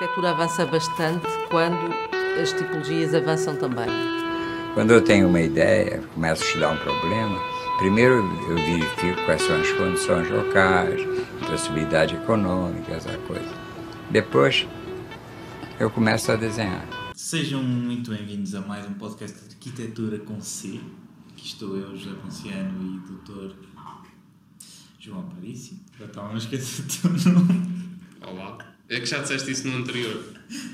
arquitetura avança bastante quando as tipologias avançam também. Quando eu tenho uma ideia, começo a estudar um problema, primeiro eu verifico quais são as condições locais, possibilidade econômica, essa coisa. Depois eu começo a desenhar. Sejam muito bem-vindos a mais um podcast de arquitetura com C. Aqui estou eu, José Ponciano e o Dr. João Parício. Já estava a esquecer do teu nome. Olá. É que já disseste isso no anterior.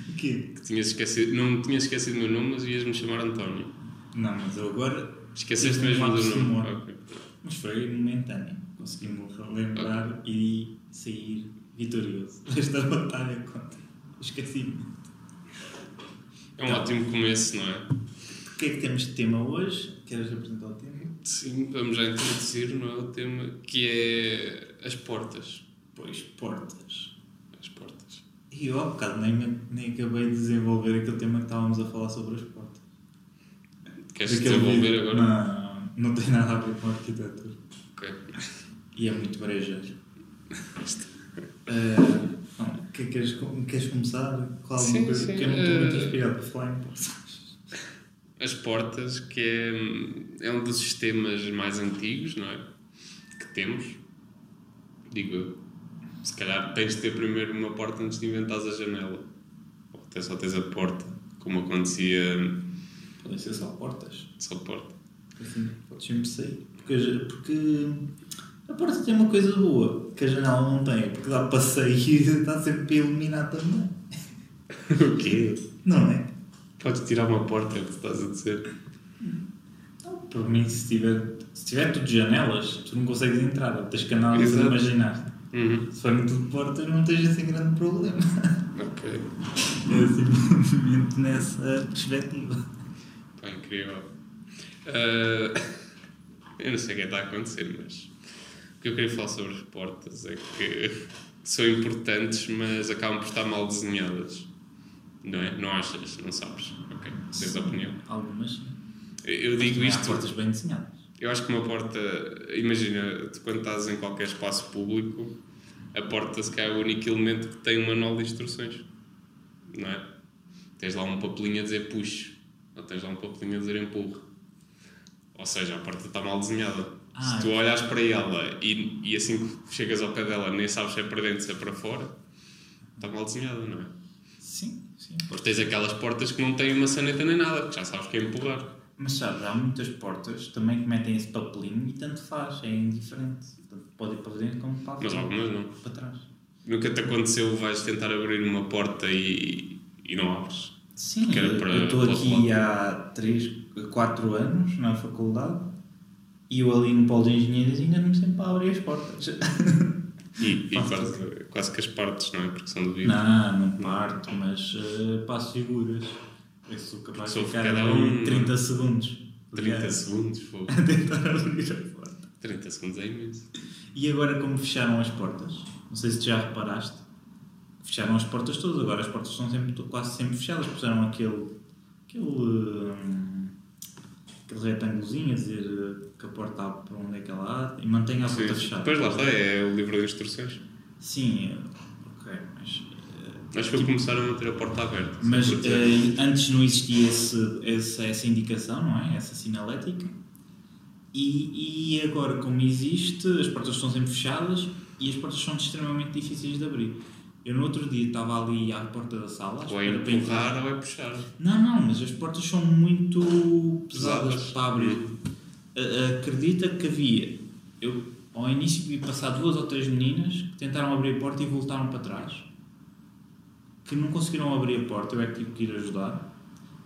O quê? Que tinhas esquecido, não tinhas esquecido o meu nome, mas ias-me chamar António. Não, mas eu agora. Esqueceste mesmo do nome. memória. Ok. Mas foi momentâneo. Consegui-me lembrar e sair vitorioso desta batalha contra o esquecimento. É um ótimo começo, não é? O que é que temos de tema hoje? Queres apresentar o tema? Sim, vamos já introduzir, não é? O tema que é as portas. Pois, portas. E eu há bocado nem, nem acabei de desenvolver aquele tema que estávamos a falar sobre as portas. Queres Aquele desenvolver vídeo- agora? Não, não tem nada a ver com arquitetura. Ok. E é muito brejeiro. Ah, não, que, queres, queres começar com alguma Sim, coisa? sim, Porque eu não estou muito eh, inspirado para falar em portas. As portas, que é, é um dos sistemas mais antigos, não é? Que temos. Digo eu. Se calhar tens de ter primeiro uma porta antes de inventares a janela. Ou até só tens a porta, como acontecia Podem ser só portas. só porta. Assim, podes sempre sair. Porque, porque a porta tem uma coisa boa que a janela não tem. Porque dá para sair e está sempre para iluminar também. o quê? Não é? Podes tirar uma porta, é o que estás a dizer. Não, Por mim, se tiver, se tiver tudo janelas, tu não consegues entrar. Tens que andar a imaginar. Uhum. Se forem tudo portas, não tens assim grande problema. Ok. É assim, nessa perspectiva. Pá, incrível. Ah, eu não sei o que é que está a acontecer, mas o que eu queria falar sobre as portas é que são importantes, mas acabam por estar mal desenhadas. Não é? Não achas? Não sabes? Ok. Tens opinião? Algumas. Eu digo Também há isto. portas bem desenhadas. Eu acho que uma porta, imagina, quando estás em qualquer espaço público, a porta se calhar é o único elemento que tem um manual de instruções, não é? Tens lá um papelinho a dizer push, ou tens lá um papelinho a dizer empurra. Ou seja, a porta está mal desenhada. Ah, se tu olhas para ela e, e assim que chegas ao pé dela nem sabes se é para dentro, se é para fora, está mal desenhada, não é? Sim, sim. Depois tens aquelas portas que não têm uma saneta nem nada, que já sabes que é empurrar. Mas sabes, há muitas portas também que metem esse papelinho e tanto faz, é indiferente. Portanto, pode ir para dentro como para, Mas algumas não. para trás. Nunca te aconteceu, vais tentar abrir uma porta e, e não abres. Sim, para- eu estou para aqui há 3, 4 anos na faculdade e eu ali no polo de engenheiros ainda não me sempre a abrir as portas. E, e quase, quase que as partes, não é? Porque são de vidro. Não, não parto, mas eh, passo figuras. Eu sou capaz de ficar cada ali um, 30 segundos. 30 segundos, fogo. A tentar abrir a porta. 30 segundos é imenso. E agora como fecharam as portas, não sei se já reparaste, fecharam as portas todas, agora as portas estão sempre, quase sempre fechadas, puseram aquele, aquele, hum, aquele retângulozinho a dizer eh, que a porta abre para onde é que ela há e mantém a porta Sim. fechada. Depois lá está, é o livro de instruções. Sim, eh, ok, mas... eh, Acho que começaram a manter a porta aberta. Mas eh, antes não existia esse, essa, essa indicação, não é? Essa sinalética. E, e agora, como existe, as portas estão sempre fechadas e as portas são extremamente difíceis de abrir. Eu no outro dia estava ali à porta da sala. ou é empurrar ou é puxar. Não, não, mas as portas são muito pesadas Pesadas. para abrir. A- Acredita que havia. Eu ao início vi passar duas ou três meninas que tentaram abrir a porta e voltaram para trás. Que não conseguiram abrir a porta, eu é que tive que ir ajudar.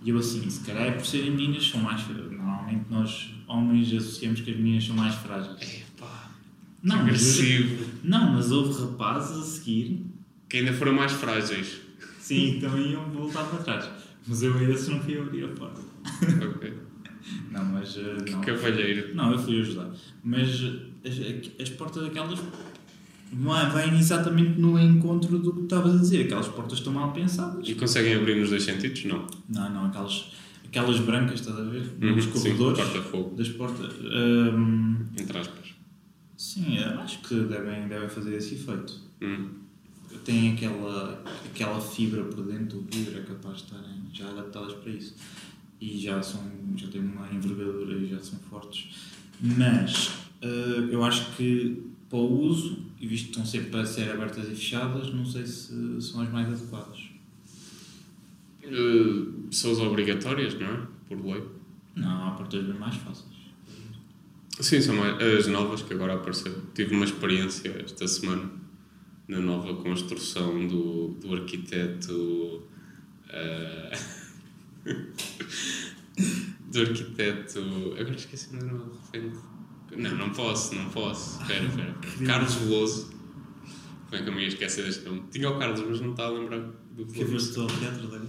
E eu assim, se calhar é por serem meninas, são mais. Normalmente nós, homens, associamos que as meninas são mais frágeis. Epá, Não, mas, agressivo. não, mas houve rapazes a seguir Que ainda foram mais frágeis. Sim, também iam voltar para trás. Mas eu a esses não fui abrir a porta. ok. Não, mas. eh, não. Cavalheiro. Não, eu fui ajudar. Mas eh, as, as portas daquelas vai- exatamente no encontro do que estavas a dizer. Aquelas portas estão mal pensadas. E conseguem abrir nos dois sentidos? Não. Não, não, aquelas, aquelas brancas, estás a ver? Uhum, sim, corredores corta-fogo. das portas. Hum, Entre aspas. sim, eu acho que devem, devem fazer esse efeito. Hum. Tem aquela, aquela fibra por dentro do vidro é capaz de estarem já adaptadas para isso. E já, são, já têm uma envergadura e já são fortes. Mas eh, eu acho que para o uso, e visto que estão sempre para ser abertas e fechadas, não sei se são as mais adequadas. Uh, são as obrigatórias, não é? Por lei. Não, há portas bem mais fáceis. Sim, são mais- as novas que agora apareceram. Tive uma experiência esta semana na nova construção do, do arquiteto. eh, do arquiteto. Agora esqueci o nome repente. Não, não posso, não posso. Espera, espera. Carlos Veloso. Como é que eu me ia esquecer deste nome? Tinha o Carlos, mas não está a lembrar do Que Veloso. foste ao teatro dele?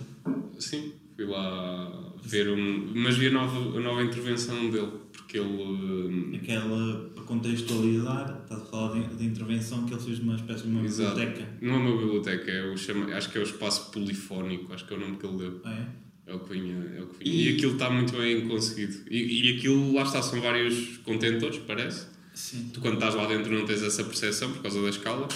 Sim, fui lá ver um. Mas vi a nova, a nova intervenção dele, porque ele. Aquela, para contextualizar, estás a falar de, intervenção que ele fez uma espécie de uma Exato. biblioteca. Não é uma biblioteca, é o chama, acho que é o espaço polifónico, acho que é o nome que ele deu. Ah, é? É o que vinha. É o que vinha. E aquilo está muito bem conseguido. E, e aquilo, lá está, são vários contentores, parece. Sim. Tu, quando estás lá dentro, não tens essa percepção por causa da escala.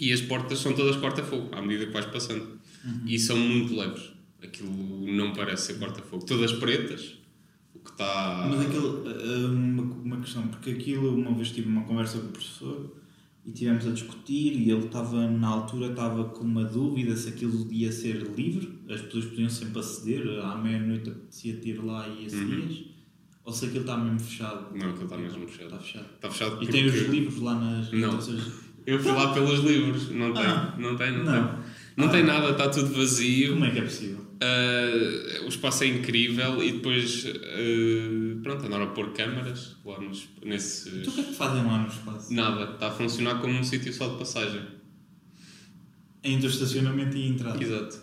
E as portas são todas corta-fogo, à medida que vais passando. E são muito leves. Aquilo não parece ser corta-fogo. Todas pretas, o que está. Mas aquilo, ah, uma, uma questão, porque aquilo, uma vez tive uma conversa com o professor e tivemos a discutir e ele estava, na altura, estava com uma dúvida se aquilo ia ser livre, as pessoas podiam sempre aceder, à meia-noite apetecia ter lá e acedias, ou se aquilo está mesmo fechado. Não, aquilo está mesmo fechado. Está fechado. Está fechado E tem os livros lá nas Não. Eu fui lá pelos livros, não tem, Ah, não tem, não, não. tem. Não tem nada, está tudo vazio. Como é que é possível? Uh, o espaço é incrível e depois, uh, pronto, andaram a pôr câmaras lá nos, nesses... Então o que é que fazem lá no espaço? Nada, está a funcionar como um sítio só de passagem. Entre o estacionamento e a entrada. Exato.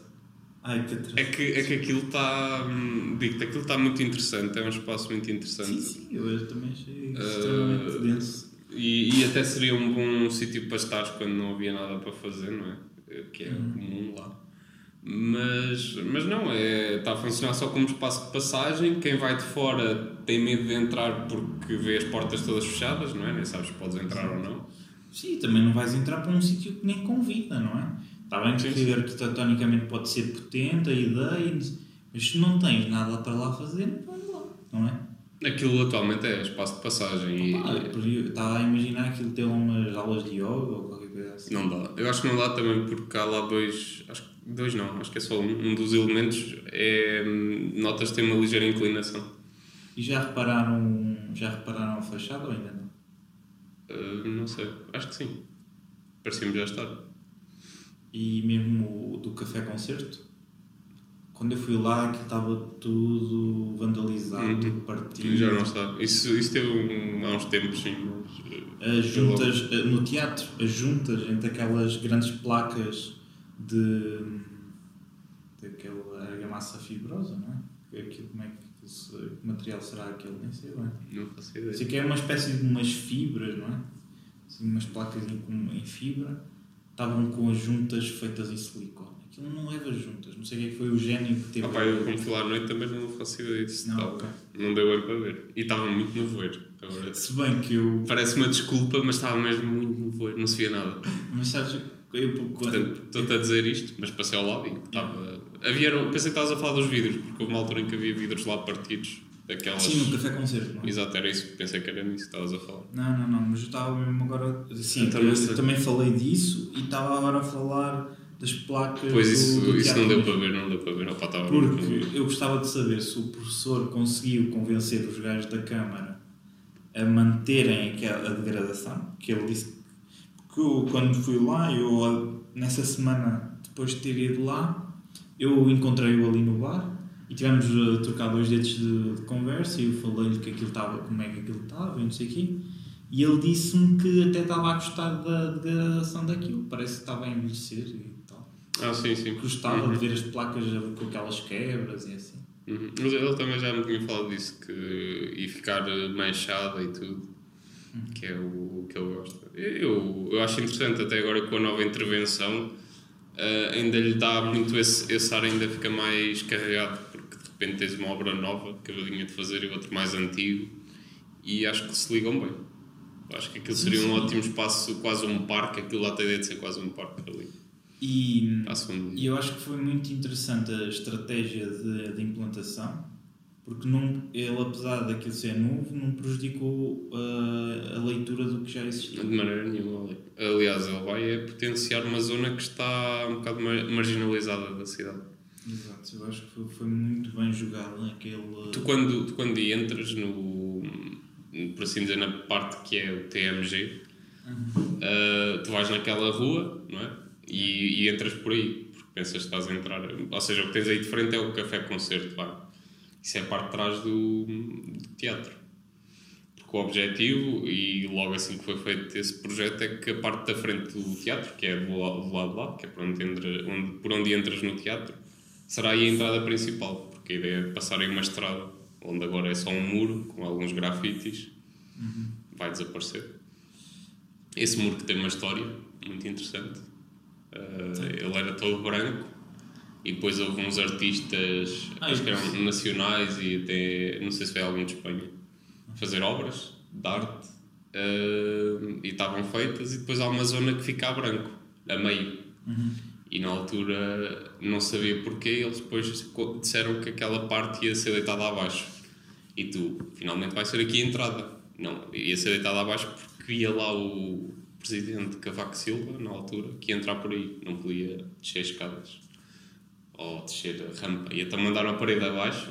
Ai, que É que, é que aquilo está, hum, digo-te, aquilo está muito interessante, é um espaço muito interessante. Sim, sim, eu também achei Ah, extremamente denso. E, e até seria um bom sítio para estares quando não havia nada para fazer, não é? Que é comum lá. Mas, mas não, é, está a funcionar só como espaço de passagem. Quem vai de fora tem medo de entrar porque vê as portas todas fechadas, não é? Nem sabes se podes entrar ou não. Sim, também não vais entrar para um sítio que nem convida, não é? Está bem que sim. arquitetonicamente pode ser potente a ideia, mas se não tens nada para lá fazer, não vai lá, não é? Aquilo atualmente é espaço de passagem e Pá, eu estava a imaginar aquilo ter umas aulas de yoga ou qualquer coisa assim. não dá. Eu acho que não dá também porque há lá dois, acho que dois não, acho que é só um. Um dos elementos é, notas que tem uma ligeira inclinação. E já repararam, já repararam a fachada ou ainda não? Uh, não sei, acho que sim. Parecia-me já estar. E mesmo do café concerto, quando eu fui lá, aquilo estava tudo vandalizado, Uhum. partido. Já não está. Isso, isso teve um, há uns tempos, sim. Mas, uh, As juntas, eh, no teatro, as juntas entre aquelas grandes placas de. daquela argamassa fibrosa, não é? Aquilo, como é que. esse- que material será aquele? Nem sei bem. não faço ideia. Sei que é uma espécie de umas fibras, não é? Assim, umas placas em, em fibra, estavam com as juntas feitas em silicone. Aquilo não leva juntas, não sei quem é foi o gênio que teve. Ah, pá, eu como fui lá à noite também não faço ideia disso. Não, Estava- ok. não deu bem para ver. E estava muito nevoeiro. Agora, Se bem que eu. parece uma desculpa, mas estava mesmo muito nevoeiro. Não se via nada. Mas sabes, eu quando. Estou-te a dizer isto, mas passei ao lado e estava. Havia, pensei que estavas a falar dos vidros, porque houve uma altura em que havia vidros lá partidos. Daquelas. Sim, no café concerto, não é? Exato, era isso. Pensei que era nisso que estavas a falar. Não, não, não, mas eu estava mesmo agora. Sim, Então, eu, sei. também falei disso e estava agora a falar das placas. Pois do- isso, do isso teatro. não deu para ver, não deu para ver. Opa, estava. Porque eu gostava de saber se o professor conseguiu convencer os gajos da Câmara a manterem aquela a degradação, que ele disse. Porque eu, quando fui lá, eu, nessa semana, depois de ter ido lá, eu encontrei-o ali no bar e tivemos a trocar dois dedos de, de conversa e eu falei-lhe que aquilo estava, como é que aquilo estava e não sei o quê. E ele disse-me que até estava a gostar da degradação daquilo, parece que estava a envelhecer e tal. Ah, sim, sim. Gostava Uhum. de ver as placas com aquelas quebras e assim. Uhum. Mas ele também já me tinha falado disso, que ia ficar manchada e tudo, que é o que ele gosta. Eu, eu acho interessante, até agora com a nova intervenção, eh, ainda lhe dá muito esse, esse ar, ainda fica mais carregado, porque de repente tens uma obra nova, acabadinha de fazer, e outro mais antigo, e acho que se ligam bem. Acho que aquilo seria um ótimo espaço, quase um parque, aquilo lá tem ideia de ser quase um parque ali. E, e eu acho que foi muito interessante a estratégia de, de implantação, porque não, ele, apesar daquilo ser novo, não prejudicou uh, a leitura do que já existia. De maneira nenhuma. ali. Aliás, ele vai é potenciar uma zona que está um bocado mar- marginalizada da cidade. Exato, eu acho que foi, foi muito bem jogado naquele. Tu quando, tu quando entras no, por assim dizer, na parte que é o TMG, ah, tu vais naquela rua, não é? E, e entras por aí, porque pensas que estás a entrar. Ou seja, o que tens aí de frente é o café-concerto, vá. Isso é a parte de trás do, do teatro. Porque o objetivo, e logo assim que foi feito esse projeto, é que a parte da frente do teatro, que é do lado, do lado de lá, que é por onde, entra, onde, por onde entras no teatro, será aí a entrada principal, porque a ideia é passar aí uma estrada, onde agora é só um muro, com alguns grafites, vai desaparecer. Esse muro que tem uma história muito interessante. Uh, ele era todo branco e depois houve uns artistas, Ah, acho que eram nacionais e até, não sei se foi algum de Espanha, fazer obras de arte uh, e estavam feitas e depois há uma zona que fica a branco, a meio. E na altura não sabia porquê, eles depois disseram que aquela parte ia ser deitada abaixo. E tu, finalmente vai ser aqui a entrada. Não, ia ser deitada abaixo porque ia lá o presidente Cavaco Silva, na altura, que ia entrar por aí, não podia descer escadas ou descer a rampa. E então mandaram a parede abaixo,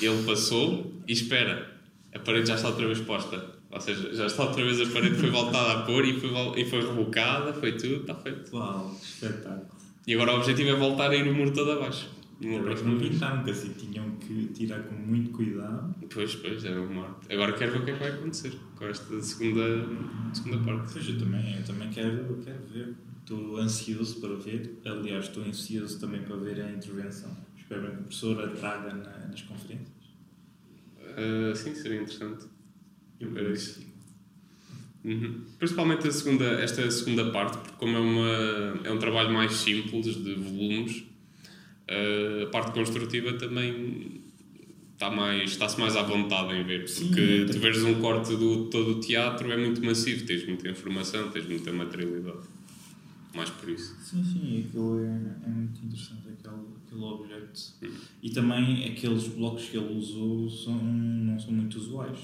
ele passou e espera, a parede já está outra vez posta. Ou seja, já está outra vez a parede, foi voltada a pôr e foi, e foi rebocada, foi tudo, está feito. Uau, espetáculo. E agora o objetivo é voltar a ir o muro todo abaixo. Não pintaram, assim tinham que tirar com muito cuidado. Pois, pois, é uma arte. Agora quero ver o que é que vai acontecer com esta segunda, segunda parte. Pois eu também, eu também quero, quero ver. Estou ansioso para ver. Aliás, estou ansioso também para ver a intervenção. Espero bem que a professora traga na- nas conferências. Ah, sim, seria interessante. Eu quero isso. Uhum. Principalmente a segunda, esta segunda parte, porque como é, uma, é um trabalho mais simples, de volumes, ah, a parte construtiva também está mais, está-se mais à vontade em ver, Sim, porque até tu veres um corte do todo o teatro é muito massivo, tens muita informação, tens muita materialidade. Mais por isso. Sim, sim, aquilo é, é muito interessante, aquele, aquele objeto. E também aqueles blocos que ele usou são, não são muito usuais.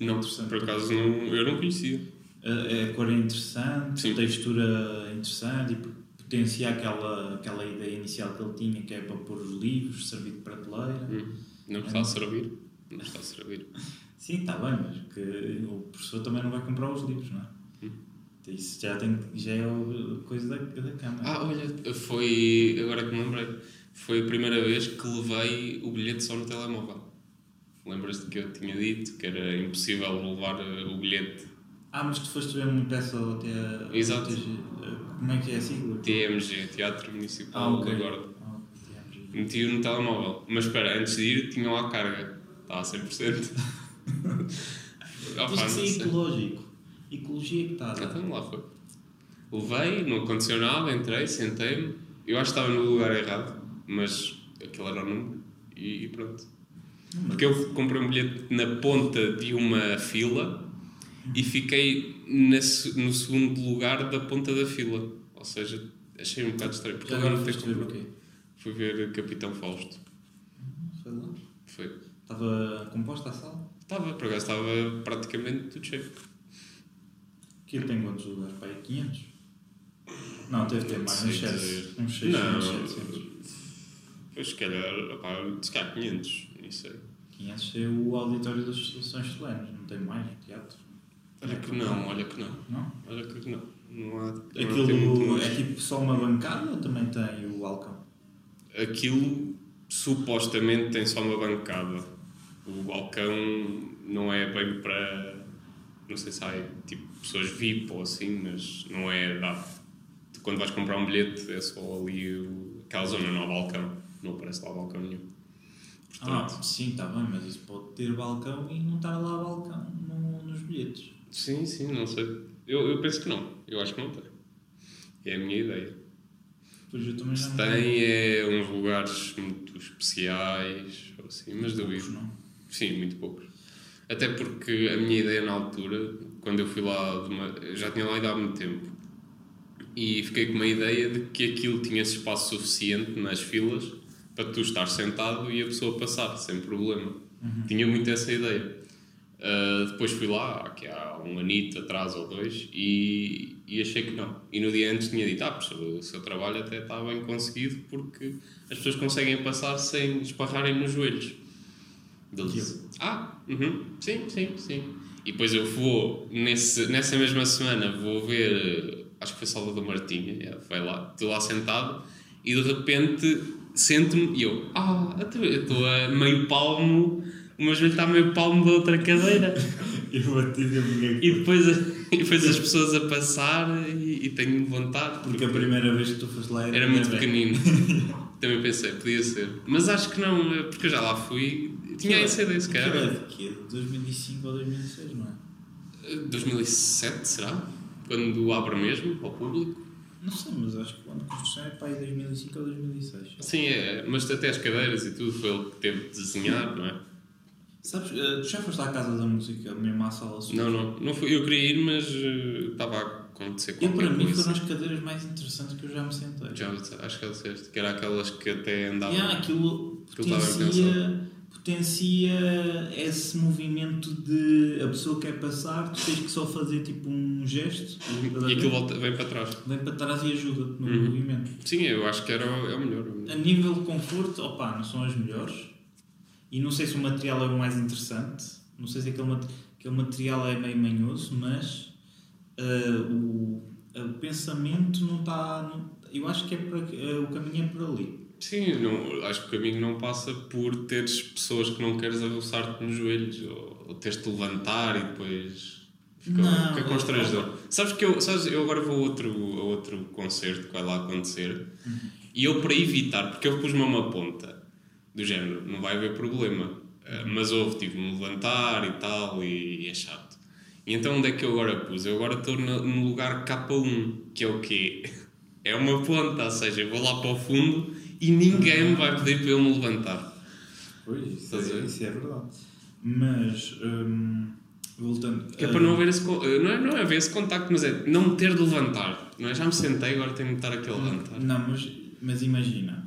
Não, Interessante. por acaso não, eu não conhecia. A, a cor é interessante, Sim. a textura é interessante e potencia aquela, aquela ideia inicial que ele tinha, que é para pôr os livros, servir de prateleira. Hum, Não está a servir. Não está a servir. Sim, está bem, mas que o professor também não vai comprar os livros, não é? Hum. Isso já, tem, já é o- coisa da, da Câmara. Ah, olha, foi. Agora que me lembrei. Foi a primeira vez que levei o bilhete só no telemóvel. Lembras-te que eu tinha dito que era impossível levar eh, o bilhete Ah, mas tu foste ver uma peça até a. Exato. Como é que é a sigla? TMG, Teatro Municipal Ah, ok. da Guarda. Ah. Meti-o no telemóvel. Mas espera, antes de ir tinha lá a carga. Estava a 100%. Ah, Diz pá, que isso não é sei. ecológico. Ecologia que está a dar. Então lá foi. Levei, não aconteceu nada, entrei, sentei-me. Eu acho que estava no lugar errado, mas aquele era o número e, e pronto. Porque eu comprei um bilhete na ponta de uma fila e fiquei na no segundo lugar da ponta da fila. Ou seja, achei um bocado estranho. Porque Já agora não foste ver o quê? Fui ver Capitão Fausto. Foi lá. Foi. Estava composta a sala? Estava, por acaso estava praticamente tudo cheio. Aquilo tem quantos lugares? Pai, 500? Não, deve ter mais, uns 700. dizer. Uns 600, Não. 700. Pois, se calhar, opá, se calhar 500, não sei. 500 é o auditório das sessões solenes, não tem mais teatro. Olha que não, olha que não. Não? Olha que não. Não há. Aquilo é tipo só uma bancada ou também tem o balcão? Aquilo supostamente tem só uma bancada. O balcão não é bem para. Não sei se há tipo pessoas VIP ou assim, mas não é dado. Quando vais comprar um bilhete é só ali o, aquela zona, não há balcão. Não aparece lá balcão nenhum. Ah, Portanto, sim, está bem, mas isso pode ter balcão e não estar lá balcão no- nos bilhetes. sim, sim, não sei. Eu, eu penso que não. Eu acho que não tem. É a minha ideia. Pois eu também já Se tem é uns lugares muito especiais, ou assim, mas Poucos, duvido. não? Sim, muito poucos. Até porque a minha ideia na altura, quando eu fui lá, já tinha lá ido há muito tempo, e fiquei com uma ideia de que aquilo tinha espaço suficiente nas filas para tu estar sentado e a pessoa passar sem problema. Tinha muito essa ideia. Uh, depois fui lá, aqui há um anito atrás ou dois, e, e achei que não. E no dia antes tinha dito: Ah, pois, o seu trabalho até está bem conseguido porque as pessoas conseguem passar sem esparrarem nos joelhos. Ele disse: Ah, uhum, sim, sim, sim. E depois eu vou, nesse, nessa mesma semana, vou ver, acho que foi Salvador Martinha, yeah, foi lá, estou lá sentado, e de repente sento-me e eu: Ah, então eu estou a meio palmo, o meu joelho está a meio palmo da outra cadeira. Eu bati de amiga. E depois, e depois as pessoas a passar e, e tenho de levantar. Porque a primeira vez que tu foste lá Era muito bebé. pequenino. Também pensei, podia ser. Mas acho que não, porque eu já lá fui. Tinha essa ideia, se calhar. é de quê? De 2005 ou 2006, não é? 2007, será? Quando abre mesmo ao público? Não sei, mas acho que o ano de construção é para aí 2005 ou 2006. Sim, é, mas até as cadeiras e tudo foi ele que teve de desenhar, não é? Sabes, eh, tu já foste à Casa da Música, mesmo à sala? Não, não, não fui, eu queria ir, mas eh, estava acontecer Eu, para mim, coisa. foram as cadeiras mais interessantes que eu já me sentei. Já acho que já disseste, que era aquelas que até andavam. Yeah, aquilo potencia, potencia esse movimento de a pessoa quer passar, tu tens que só fazer tipo um gesto E aquilo volta, vem para trás. vem para trás e ajuda-te no Uhum. movimento. Sim, eu acho que era o, é o melhor. A nível de conforto, opá, não são as melhores. E não sei se o material é o mais interessante. Não sei se aquele, aquele material é meio manhoso, mas ah, o, o pensamento não está. não- eu acho que é por, aqui- ah, o caminho é por ali. Sim, não, acho que o caminho não passa por teres pessoas que não queres arroçar-te nos joelhos ou, ou teres de levantar e depois fica, Não, fica constrangedor. Sabes que eu, sabes, eu agora vou a outro, a outro concerto que vai lá acontecer e eu, para evitar, porque eu pus-me a uma ponta do género, não vai haver problema, eh, mas houve, tive de me levantar e tal, e, é chato. E então onde é que eu agora pus? Eu agora estou no, lugar K1, que é o quê? É uma ponta, ou seja, eu vou lá para o fundo e ninguém me vai pedir para eu me levantar. Pois, isso, é, isso é verdade. Mas, hum, voltando. Que é para não haver esse, eh, não é, não é haver esse contacto, mas é não me ter de levantar. Não é? Já me sentei, agora tenho de estar aqui a levantar. Não, mas, mas imagina,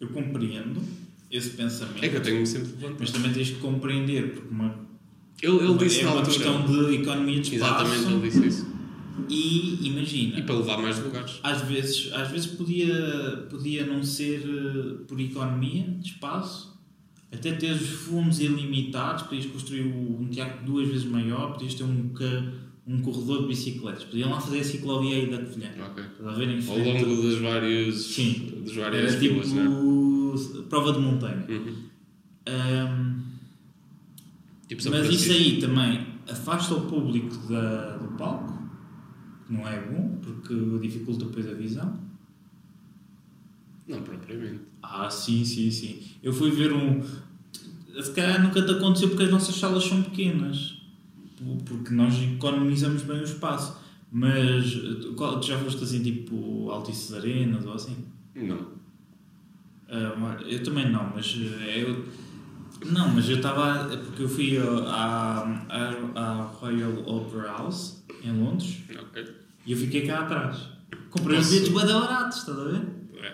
eu compreendo esse pensamento, É que eu tenho-me sempre de levantar. mas também tens que compreender, porque uma, Ele, ele disse é na uma altura. questão de economia de espaço. Exatamente, ele disse isso. E imagina, E para levar mais lugares. às vezes, às vezes podia, podia não ser eh, por economia de espaço, até ter os fundos ilimitados, podias construir um teatro duas vezes maior, podias ter um, um corredor de bicicletas, podiam lá fazer a ciclovia aí da Covilhã. Ok. Estás a ver em Ao longo das várias, Sim. das várias Era tipo filas, não é? prova de montanha. Uhum. Ahm, Tipo mas isso aí também afasta o público da, do palco, que não é bom, porque dificulta depois a visão. Não, propriamente. Ah, sim, sim, sim. Eu fui ver um. Se calhar nunca te aconteceu porque as nossas salas são pequenas. Porque nós economizamos bem o espaço. Mas tu qual- já foste assim tipo Altices Arenas ou assim? Não. Ah, eu também não, mas eh, eu. Não, mas eu estava. Porque eu fui à, à, à Royal Opera House em Londres Ok. e eu fiquei cá atrás. Comprei os Posso- bilhetes bem baratos, estás a ver?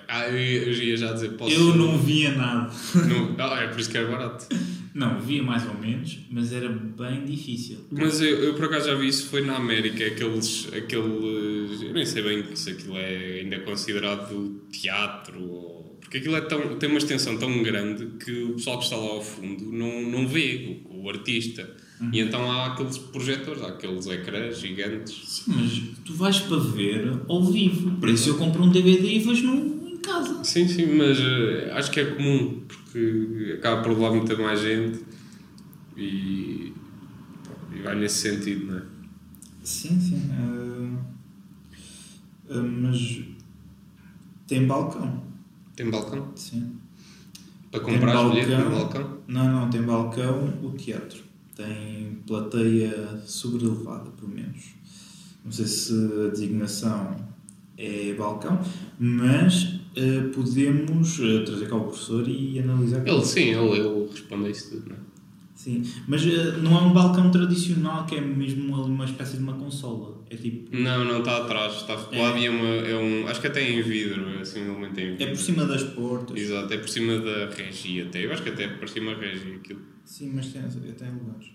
Ah, eu, ia- eu ia já dizer, posso... Eu não via nada. não ah, é por isso que era barato. Não, via mais ou menos, mas era bem difícil. Mas eu, eu por acaso já vi isso, foi na América, aqueles, aqueles... Eu nem sei bem se aquilo é ainda considerado teatro ou... Porque aquilo é tão, tem uma extensão tão grande que o pessoal que está lá ao fundo não, não vê o, o artista. E então há aqueles projetores, há aqueles ecrãs gigantes. Sim, mas tu vais para ver ao vivo. Por isso eu compro um DVD e vejo no, em casa. Sim, sim, mas eh, acho que é comum, porque acaba por levar muita mais gente e, e vai nesse sentido, não é? Sim, sim. ah, ah, mas tem balcão. Tem balcão? Sim. Para Tem comprar balcão. bilhete no balcão? Não, não, tem balcão o teatro. Tem plateia sobrelevada, pelo menos. Não sei se a designação é balcão, mas ah, podemos ah, trazer cá o professor e analisar. Ele sim, ele, ele responde a isso tudo, não é? Sim, mas eh, não é um balcão tradicional que é mesmo uma, uma espécie de uma consola. É tipo. Não, não, está atrás, está recuado É. e é, uma, é um. Acho que até é em vidro, é assim, em vidro. É por cima das portas. Exato, é por cima da regi até. Eu acho que até é por cima da regi aquilo. Sim, mas tem, tem lugares.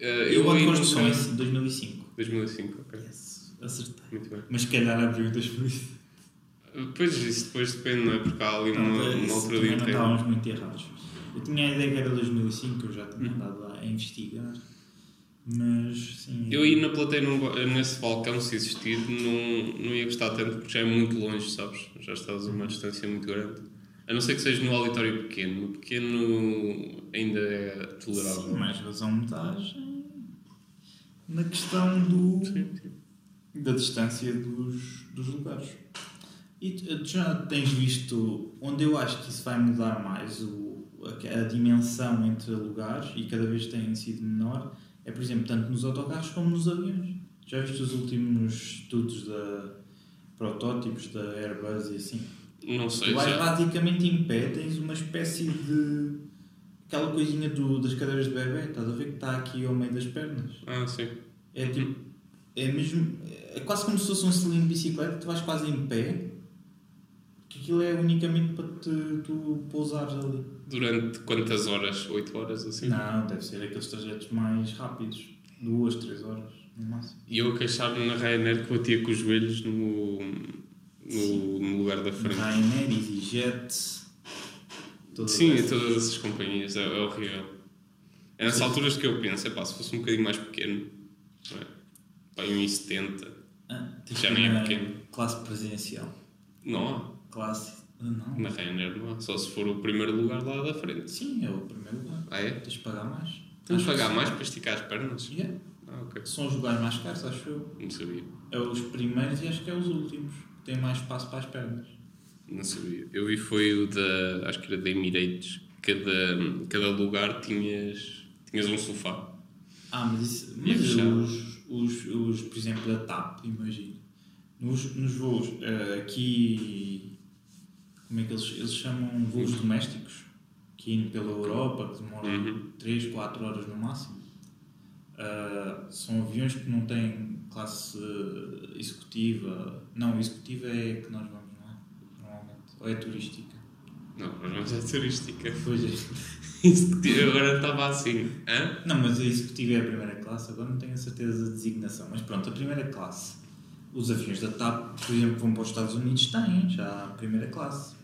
Eh, E ano aí de não construção é sei. 2005. 2005, ok. Yes, acertei. Muito bem. Mas se calhar abriu em 2005. Pois isso depois depende, não é? Porque há ali uma, uma altura de não estávamos muito errados. Eu tinha a ideia que era 2005, eu já tinha Uhum. andado lá a investigar. Mas sim. Eu aí na plateia, nesse balcão, se existir, não, não ia gostar tanto porque já é muito longe, sabes? Já estás a uma distância muito grande. A não ser que seja no auditório pequeno. No pequeno ainda é tolerável. Sim, mais razão metade na questão do, da distância dos, dos lugares. E tu, tu já tens visto onde eu acho que isso vai mudar mais o, a, dimensão entre lugares e cada vez tem sido menor, é por exemplo, tanto nos autocarros como nos aviões. Já viste os últimos estudos da protótipos da Airbus e assim? Não sei, Tu vais já. basicamente em pé, tens uma espécie de. aquela coisinha do, das cadeiras de bebê, estás a ver que está aqui ao meio das pernas. Ah, sim. É tipo. É mesmo. É quase como se fosse um selinho de bicicleta, tu vais quase em pé, que aquilo é unicamente para te, tu pousares ali. Durante quantas horas? 8 horas assim? Não, deve ser aqueles trajetos mais rápidos, duas, três horas no máximo. E eu a queixar-me na Ryanair que batia com os joelhos no, no, no lugar da frente. Ryanair, EasyJet. Sim, essas. todas essas companhias, é, é horrível. É nessas alturas que eu penso, é pá, se fosse um bocadinho mais pequeno, não é? Pá, um 1,70, Ah, Já nem é pequeno. Classe presidencial. não há. Classe. Não. Na Ryanair não há, só se for o primeiro lugar lá da frente. Sim, é o primeiro lugar. Ah, é? Tens de pagar mais. Temos de pagar mais para esticar as pernas? Yeah. Ah, ok. São os lugares mais caros, acho eu. Não sabia. É os primeiros e acho que é os últimos. Têm mais espaço para as pernas. Não sabia. Eu vi foi o da, acho que era da Emirates. Cada, cada lugar tinhas, tinhas um sofá. Ah, mas isso. Mas os, os, os, por exemplo, da TAP, imagina. Nos, nos voos eh, aqui. Como é que eles, eles chamam voos domésticos? Que indo pela Europa, que demoram Uhum. 3, 4 horas no máximo. Ah, são aviões que não têm classe executiva. Não, executiva é que nós vamos, não é? Normalmente. Ou é turística. Não, mas vamos à turística. Pois é. Que eu agora estava assim. Hã? Não, mas a executiva é a primeira classe, agora não tenho a certeza da designação. Mas pronto, a primeira classe. Os aviões da TAP, por exemplo, vão para os Estados Unidos, têm já a primeira classe.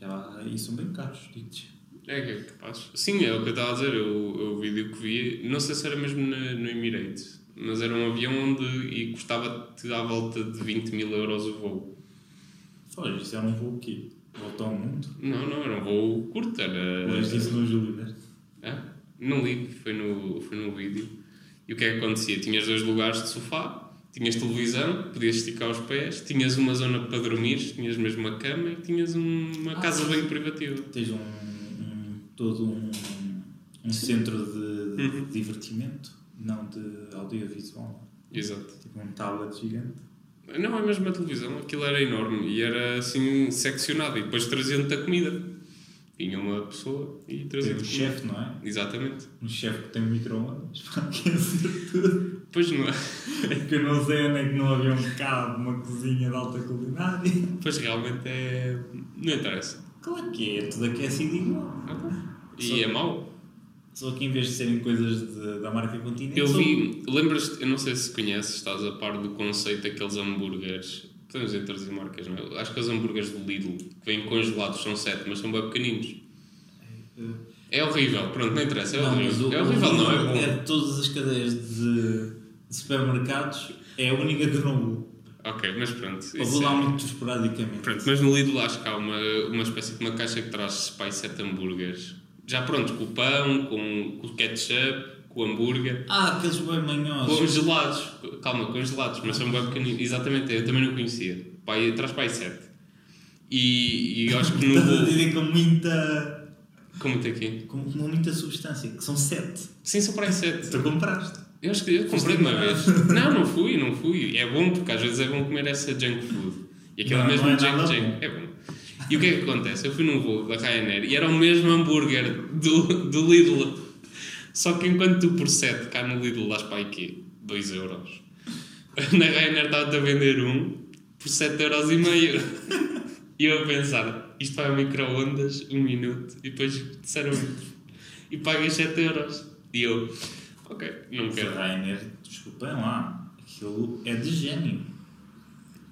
Já, e são bem caros, digo-te. É que é capaz. Sim, é o que eu estava a dizer. Eu, o vídeo que vi, não sei se era mesmo na, no Emirates, mas era um avião onde e custava-te à volta de 20 mil euros o voo. Olha, isso era um voo que voltou ao mundo. Não, não, era um voo curto. Era. Mas disse no Júlio Verde. Ah, não li, foi no, foi no vídeo. E o que é que acontecia? Tinhas dois lugares de sofá, tinhas televisão, podias esticar os pés, tinhas uma zona para dormir, tinhas mesmo uma cama e tinhas um- uma Ah, casa bem privativa. Tens um, um- todo um, um centro de, de Uhum. divertimento, não de audiovisual. Exato. Tipo um tablet gigante. Não, é mesmo a televisão, aquilo era enorme e era assim seccionado e depois traziam-te a comida. Vinha uma pessoa e trazia-te um comida. chefe, não é? Exatamente. Um chefe que tem micro-ondas para aquecer tudo. Pois não é. É que eu não sei onde é que não havia um cabo, uma cozinha de alta culinária. Pois realmente é. Não interessa. Claro que é, tudo aquecido igual. E Só- é mau. Só que em vez de serem coisas de- da marca Continente, Eu são- vi, lembras-te, eu não sei se conheces, estás a par do conceito daqueles hambúrgueres, podemos introduzir marcas, não é? Acho que os hambúrgueres do Lidl, que vêm congelados, são sete, mas são bem pequeninos. É horrível, pronto, não interessa, é Não, horrível. o- É horrível, não, é bom. É de todas as cadeias de, de supermercados, é a única que não vou. Ok, mas pronto. Vou lá é- muito esporadicamente. Pronto, mas no Lidl acho que há uma, uma espécie de uma caixa que traz pai sete hambúrgueres. Já pronto, com o pão, com, com o ketchup, com o hambúrguer. Ah, aqueles bem manhosos. Congelados, calma, congelados, mas são bem pequeninos. Exatamente, eu também não conhecia. Pai, traz pai 7. E, e acho que no Estás a voo. dizer com muita. Tem aqui? com muita substância, que são sete. Sim, são para aí 7. Tu compraste. Eu acho que eu comprei de uma vez. Não, não fui, não fui. É bom porque às vezes é bom comer essa junk food. E aquilo é Não, mesmo não é junk nada junk. É bom. E o que é que acontece? Eu fui num voo da Ryanair e era o mesmo hambúrguer do, do Lidl. Só que enquanto tu por 7 cá no Lidl dás para aí quê? 2 euros. Na Rainer estava-te a vender um por 7 euros e meio. E eu a pensar, isto vai a micro-ondas, um minuto, e depois disseram e pagas 7 euros. E eu, ok, não quero. Rainer, desculpem lá, aquilo é de gênio.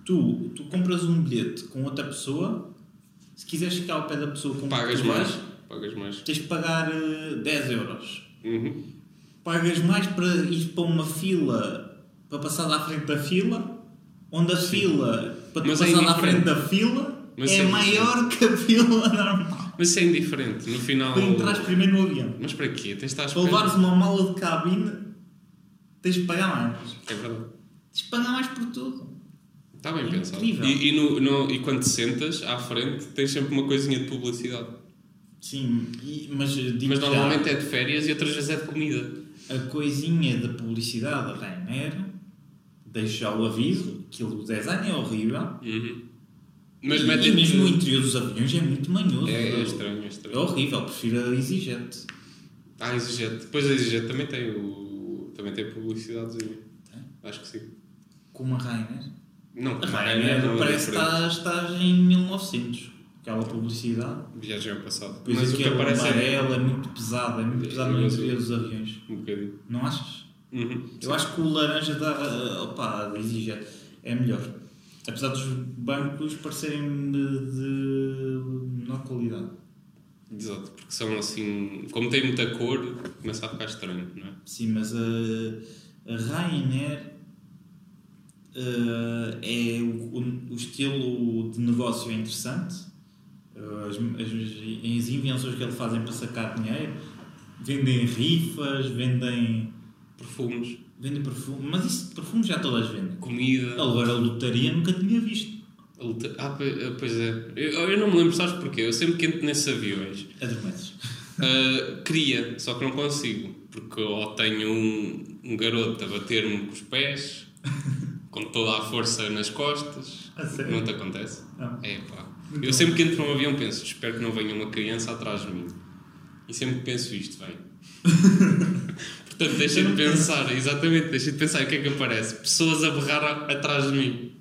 Tu, tu compras um bilhete com outra pessoa, se quiseres ficar ao pé da pessoa com que Pagas tu mais? vais, Pagas mais. tens de pagar eh, 10 euros. Uhum. Pagas mais para ir para uma fila, para passar à frente da fila, onde a fila, para tu Mas é passar à frente da fila, Mas é é maior que a fila normal. Mas isso é indiferente, no final. Para entrares primeiro no avião. Mas para quê? Tens de estar à Para espera. levares uma mala de cabine, tens de pagar mais. É verdade. Tens de pagar mais por tudo. Está bem É pensado. incrível. E, e, no, no- e quando te sentas à frente, tens sempre uma coisinha de publicidade. Sim, e- mas Mas já, normalmente é de férias e outras vezes é de comida. a coisinha da publicidade da Rainer deixa já o aviso que o design é horrível. Uhum. Mas e, e mesmo o interior dos aviões é muito manhoso. É, é estranho, é É estranho. horrível, prefiro a EasyJet. Ah, a EasyJet. Depois a EasyJet também tem o. também tem publicidadezinha. Tem? Acho que sim. Como a Rainer. Não, A Rainer não é parece que estás, estás em 1900. Aquela publicidade. Viagem ao passado. Depois Mas o que aquele aparece é. amarelo é muito pesado, é muito pesado no Mas- interior dos aviões. Um bocadinho. Não achas? Uhum. Eu acho que o laranja da, opa, da EasyJet é melhor. Apesar dos bancos parecerem de, menor qualidade. Exato, porque são assim. Como tem muita cor, começa a ficar estranho, não é? Sim, mas a, a Ryanair eh, é o, o, o estilo de negócio é interessante. As, as, as invenções que eles fazem para sacar dinheiro vendem rifas, vendem, Perfumes, vendem perfume, mas isso de perfume já todas vendem. comida. Agora a lotaria nunca tinha visto. a luta- Ah, pois é. Eu, eu não me lembro, sabes porquê? Eu sempre que entro nesses aviões Adormeces. Uh, queria, só que não consigo, porque ou tenho um, um garoto a bater-me com os pés, com toda a força nas costas. A sério? Não te acontece? Não. É pá. Eu sempre que entro num avião penso, espero que não venha uma criança atrás de mim. E sempre que penso isto, vem. Portanto, deixa de pensar, exatamente, deixa de pensar o que é que aparece. Pessoas a berrar atrás de mim.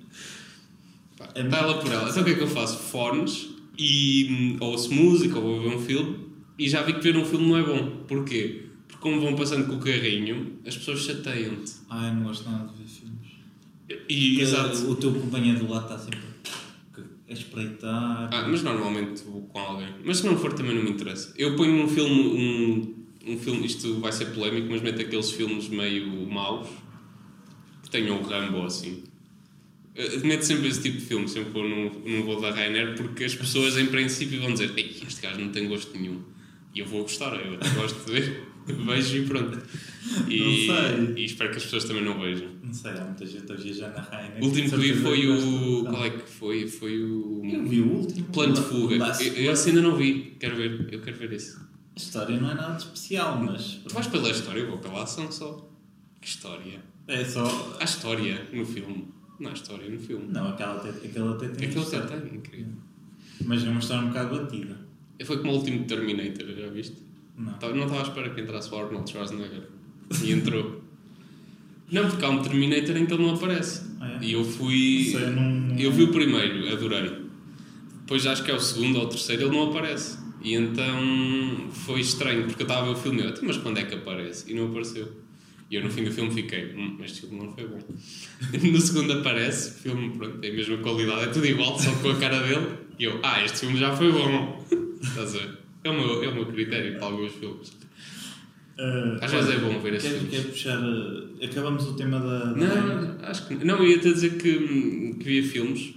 Pá, É Está ela por ela. Então o que é que eu faço? Fones e hum, ouço música ou vou ver um filme e já vi que ver um filme não é bom. Porquê? Porque como vão passando com o carrinho, as pessoas chateiam-te. Ah, eu não gosto nada de ver filmes. E, exato. O teu companheiro do lado está sempre a espreitar. Ah, mas normalmente vou com alguém. Mas se não for também não me interessa. Eu ponho um filme, um, um filme, isto vai ser polémico, mas meto aqueles filmes meio maus, que tenham o Rambo assim. Eh, Meto sempre esse tipo de filme, sempre vou num, num voo da Ryanair, porque as pessoas em princípio vão dizer Ei, este gajo não tem gosto nenhum. E eu vou gostar, eu gosto de ver. Vejo e pronto. E, Não sei. e espero que as pessoas também não vejam. Não sei, há muita gente a viajar na Rainer. O último que vi foi o. Qual é que foi? Foi o. Eu vi o último. Plano de fuga. Eu, eu esse ainda não vi. Quero ver. Eu quero ver esse. A história não é nada especial, mas. Tu vais pela história, eu vou pela ação só. Que história? É só. Há história no filme. Não há história no filme. Não, aquela até, aquela até tem. Aquilo até tem, incrível. Mas é uma história um bocado batida. Foi como o último Terminator, já viste? Não. Tava- Não estava à espera que entrasse o Arnold Schwarzenegger. E entrou. Não, porque há um Terminator em que ele não aparece. Ah, é? E eu fui. Sei, não- não- Eu vi o primeiro, adorei. Depois acho que é o segundo ou o terceiro, ele não aparece. E então foi estranho, porque eu estava a ver o filme e eu, "Então, mas quando é que aparece? E não apareceu. E eu no fim do filme fiquei, hum, este filme não foi bom. No segundo aparece, o filme, pronto, tem a mesma qualidade, é tudo igual, só com a cara dele. E eu, ah, este filme já foi bom. Estás a ver? É o meu, é o meu critério para alguns filmes. Ah, Às vezes é bom ver esses quer, filmes. quer puxar. ah, Acabamos o tema da. da Não, acho que não. Eu ia-te dizer que, que via filmes,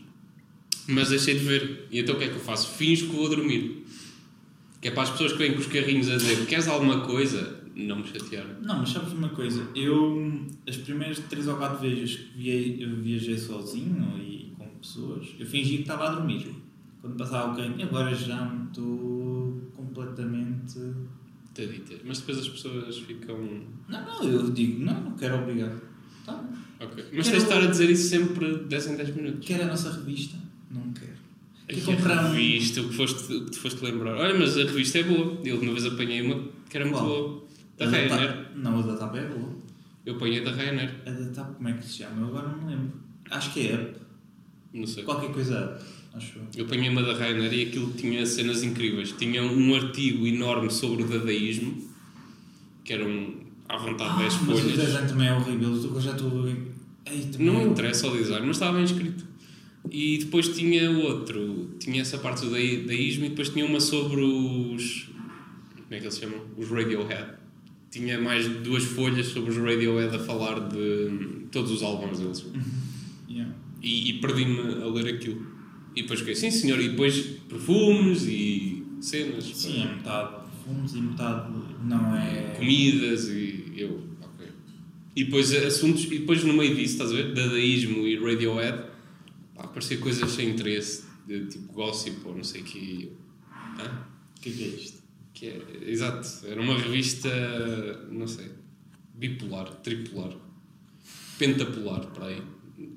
mas deixei de ver. E então o que é que eu faço? Finjo que vou dormir. Que é para as pessoas que vêm com os carrinhos a dizer queres alguma coisa? Não me chatear. Não, mas sabes uma coisa? Eu, as primeiras três ou quatro vezes que viei- eu viajei sozinho e com pessoas, eu fingi que estava a dormir. Quando passava caminho, agora já me estou completamente. Tadita. Mas depois as pessoas ficam. Não, não, eu digo, não, não quero obrigar. Tá. Ok. Mas Quero- tens de estar a dizer isso sempre 10 em 10 minutos. quero a nossa revista? Não quero. Ai, Quer a comprar um. revista, o que, foste, que te foste lembrar. Olha, mas a revista é boa. Eu uma vez apanhei uma que era muito Qual? boa. Da A Ryanair. TAP- Não, a da TAP é boa. Eu ponho a da Ryanair. A da TAP, como é que se chama? Eu agora não me lembro. Acho que é Up. Não sei. Qualquer coisa Up, acho eu. Apanhei uma da Ryanair e aquilo tinha cenas incríveis. Tinha um artigo enorme sobre o dadaísmo, que eram à vontade 10 Ah, mas o folhas. design também é horrível. Eu já estou. Ei, Não é interessa o design, mas estava bem escrito. E depois tinha outro, tinha essa parte do daísmo e depois tinha uma sobre os. Como é que eles chamam? Os Radiohead. Tinha mais duas folhas sobre os Radiohead a falar de todos os álbuns deles. Yeah. E, e perdi-me a ler aquilo. E depois fiquei, sim senhor, e depois perfumes e cenas, Sim, é metade perfumes e metade não é. comidas e eu, ok. E depois assuntos, e depois no meio disso, estás a ver? Dadaísmo e Radiohead, pá, aparecia coisas sem interesse, de tipo gossip ou não sei o que. O que é que é isto? Que é, exato, era uma revista, não sei, bipolar, tripolar, pentapolar, para aí.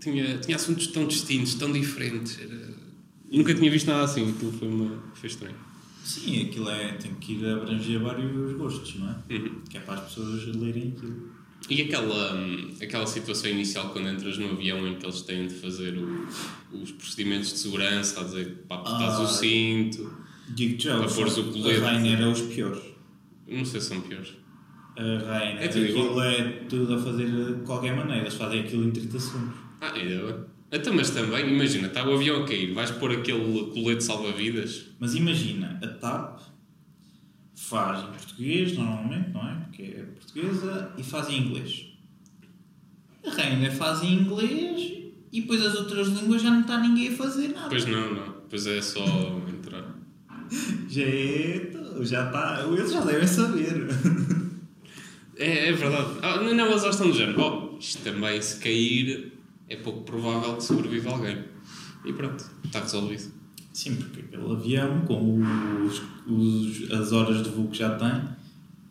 Tinha, tinha assuntos tão distintos, tão diferentes. Era... Nunca tinha visto nada assim, aquilo foi, uma, foi estranho. Sim, aquilo é. tem que ir abranger vários gostos, não é? Uhum. Que é para as pessoas lerem aquilo. E aquela, hum, aquela situação inicial quando entras no avião em que eles têm de fazer o- os procedimentos de segurança, a dizer para apertares Ah. o cinto, Para pôres o colete. a Rainer é os piores. não sei se são piores. A Rainer, É tudo igual. aquilo é tudo a fazer de qualquer maneira. Eles fazem aquilo em 30 segundos. Ah, ainda bem. Então, mas também, imagina, está o avião a cair, vais pôr aquele colete salva-vidas? Mas imagina, a TAP faz em português, normalmente, não é? Porque é portuguesa, e faz em inglês. A Rainer faz em inglês e depois as outras línguas já não está ninguém a fazer nada. Pois não, não. Pois é só entrar. Já é. Já está. Eles já devem saber. É, é verdade. Ah, não, não, eles já estão do género. Oh, isto também, se cair, é pouco provável que sobreviva alguém. E pronto, está resolvido. Sim, porque aquele avião, com os, os- as horas de voo que já tem,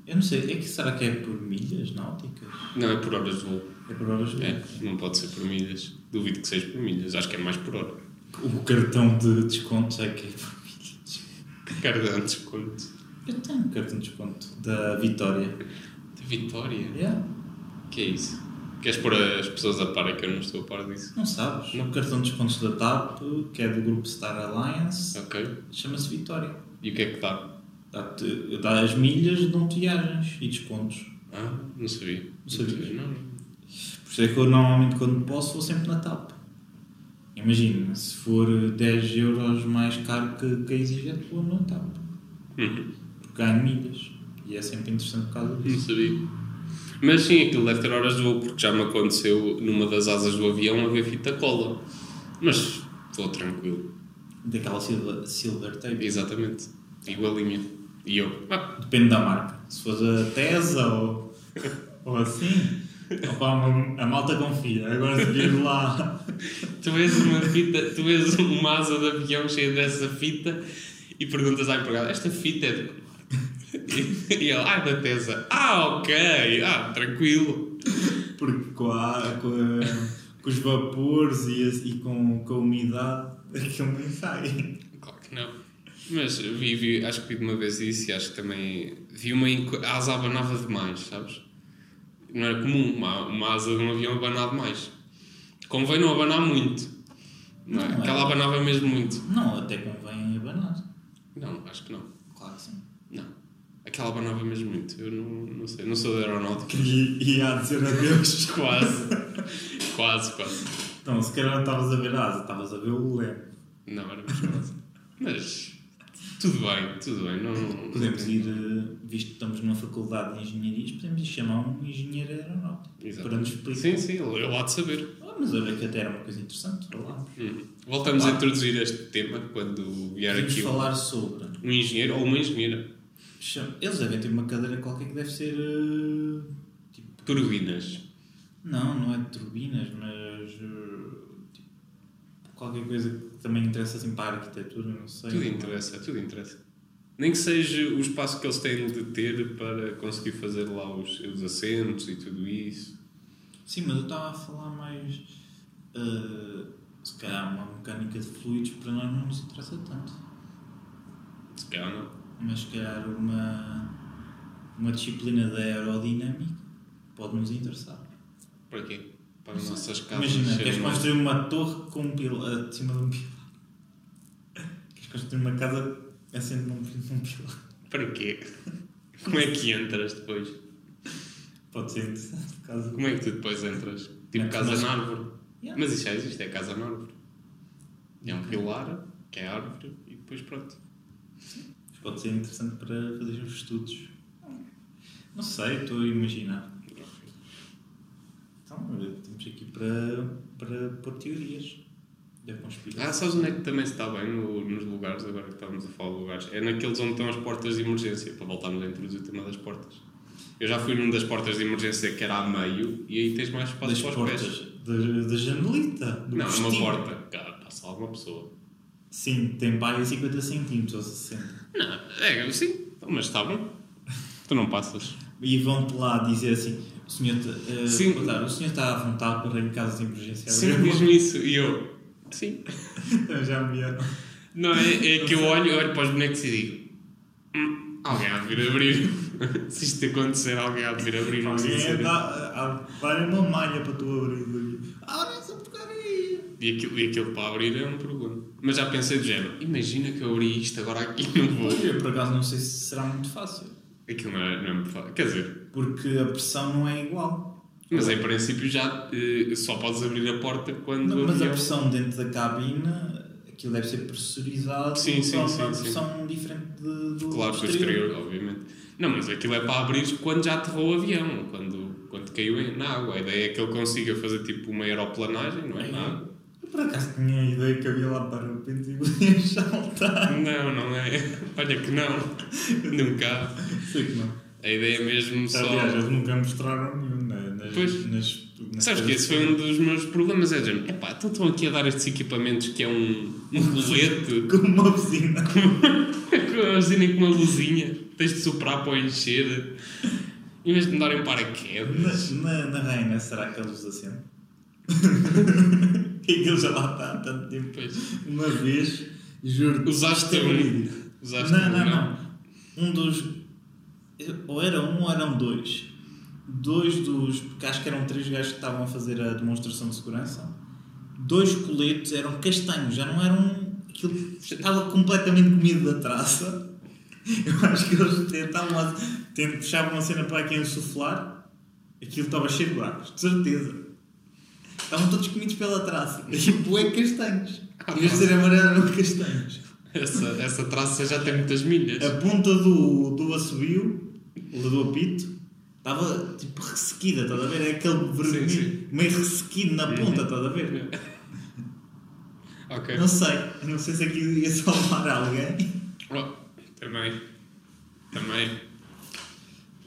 eu não sei, é que será que é por milhas náuticas? Não, é por horas de voo. É por horas de voo? É, não pode ser por milhas. Duvido que seja por milhas. Acho que é mais por hora. O cartão de descontos é que é por milhas. Carga de desconto. Eu tenho um cartão de desconto da Vitória. De Vitória? Yeah. que é isso? Queres pôr as pessoas a par? É que eu não estou a par disso. Não sabes? Não. O cartão de descontos da TAP, que é do grupo Star Alliance, Ok. chama-se Vitória. E o que é que dá? Dá-te- Dá as milhas, dão-te viagens e descontos. Ah, não sabia. Não sabias? Não, não. Por isso é que eu normalmente quando posso vou sempre na TAP. Imagina, se for 10 euros mais caro que, que a EasyJet, vou na TAP. Uhum. Porque ganho milhas. E é sempre interessante por causa Não disso. sabia. Mas sim, aquilo deve ter horas de voo, porque já me aconteceu numa das asas do avião haver fita cola. Mas vou tranquilo. Daquela silver, silver tape. Exatamente. Igualinha. E eu, ah, Depende da marca. Se for a Tesa ou, ou assim, opa, a malta confia. Agora se vir lá. tu vês uma fita, tu vês uma asa de avião cheia dessa fita e perguntas à empregada, esta fita é de quê?" E, e ele, da Tesa. Ah, ok. Ah, tranquilo. Porque com, a, com, a- com os vapores e, a- e com, com a umidade, aquilo nem sai. Claro que não. Mas vi, vi, acho que vi de uma vez isso e acho que também vi uma a asa abanava demais, sabes? Não era comum uma, uma asa de um avião abanar demais. Convém não abanar muito. Não é? Não é. Aquela abanava mesmo muito. Não, até convém abanar. Não, acho que não. Claro que sim. Não. Aquela abanava mesmo muito. Eu não, não sei. Não sou da aeronáutica. E ia dizer adeus. Quase. quase, quase. Então, se calhar não estavas a ver a asa, estavas a ver o leme. Não, era mais. Mas tudo bem, tudo bem. Não, Podemos ir, eh, visto que estamos numa faculdade de engenharias, podemos ir chamar um engenheiro aeronáutico Exato. para nos explicar. Sim, sim, ele lá de saber. Ah, mas olha que até era uma coisa interessante para lá. Uhum. Voltamos a introduzir este tema quando vier Podemos aqui um, falar sobre. um engenheiro ou uma engenheira. Chama- Eles devem ter uma cadeira qualquer que deve ser. eh, tipo, Turbinas. não, não é de turbinas, mas. eh, tipo, qualquer coisa que também interessa assim para a arquitetura, não sei. Tudo interessa, tudo interessa. Nem que seja o espaço que eles têm de ter para conseguir fazer lá os, os assentos e tudo isso. Sim, mas eu estava a falar mais. eh, se calhar uma mecânica de fluidos para nós não nos interessa tanto. Se calhar não. Mas se calhar uma. uma disciplina da aerodinâmica pode nos interessar. Para quê? Para as nossas casas Imagina, queres construir uma torre com um pilar, de cima de um pilar. Queres construir uma casa assente num, num pilar. Para quê? Como é que entras depois? Pode ser interessante, por causa Como é que tu depois entras? Tipo Mas- casa mas- na árvore. Yeah. Mas isso já existe, é casa na árvore. É um pilar, que é árvore, e depois pronto. Mas pode ser interessante para fazer os estudos. Não sei, estou a imaginar. Então, temos aqui para, para pôr teorias da conspiração. Ah, sabes onde é que também se está bem no- nos lugares, agora que estamos a falar de lugares? É naqueles onde estão as portas de emergência, para voltarmos a introduzir o tema das portas. Eu já fui num das portas de emergência que era a meio e aí tens mais espaço das para os portas, pés. da, da janelita. Não, é uma porta. Cara, passa lá uma pessoa. Sim, tem pai 50 centímetros ou 60. Não, é, sim, mas está bom. Tu não passas. E vão-te lá dizer assim: o senhor, eh, Sim. o senhor está à vontade para em casos de emergência Sim, diz-me isso. E eu, sim. porta?" Já me vieram. Não, é, é que eu olho, olho para os bonecos e digo: "Hum, alguém há de vir abrir. Se isto acontecer, alguém há de vir abrir. Alguém a- vai uma malha para tu abrir. Porcaria! E aquilo, e aquilo para abrir é um problema. Mas já pensei do género: imagina que eu abri isto agora aqui não vou. Eu por acaso não sei se será muito fácil. Aquilo não é, não é muito fácil. Quer dizer, Porque a pressão não é igual. mas em princípio já eh, só podes abrir a porta quando. Não, mas a avião- pressão dentro da cabina, aquilo deve ser pressurizado Sim, sim, sim, uma sim. pressão diferente de, do Claro, do exterior, obviamente. Não, mas aquilo é para abrir quando já aterrou o avião, quando, quando caiu na água. A ideia é que ele consiga fazer tipo uma aeroplanagem, não é? Na água. Por acaso tinha a ideia que havia lá para o e podias saltar. Não, não é. Olha que não. Nunca. Sei que não. A ideia é mesmo só. Aliás, eles nunca mostraram nenhum na- nas, Pois. nas, nas Sabes que esse foi um dos meus problemas, é género, epá, então estão aqui a dar estes equipamentos que é um, um colete, Com uma buzina. imaginem com uma luzinha, tens de soprar para o encher, em vez de me darem paraquedas. Na, na, na Reina, será que eles os acendem? Que aquilo já lá está há tanto tempo. Pois. Uma vez, juro Usaste é um? verídico. Usaste não, não, não? não. Um dos. Ou era um ou eram dois. Dois dos. Porque acho que eram três gajos que estavam a fazer a demonstração de segurança. Dois coletes eram castanhos, já não eram. Aquilo estava completamente comido da traça. Eu acho que eles tentavam lá. Puxavam a cena para aqui insuflar. Aquilo estava cheio de buracos, de certeza. Estavam todos comidos pela traça. E bué castanhos. Em vez de ser amarelo, eram castanhos. Essa, essa traça já tem muitas milhas. A ponta do, do assobio, do apito, estava tipo ressequida, estás a ver? É aquele vermelho, sim. meio ressequido na ponta, estás a ver? Ok. Não sei, não sei se aquilo ia salvar alguém. Oh, também. Também.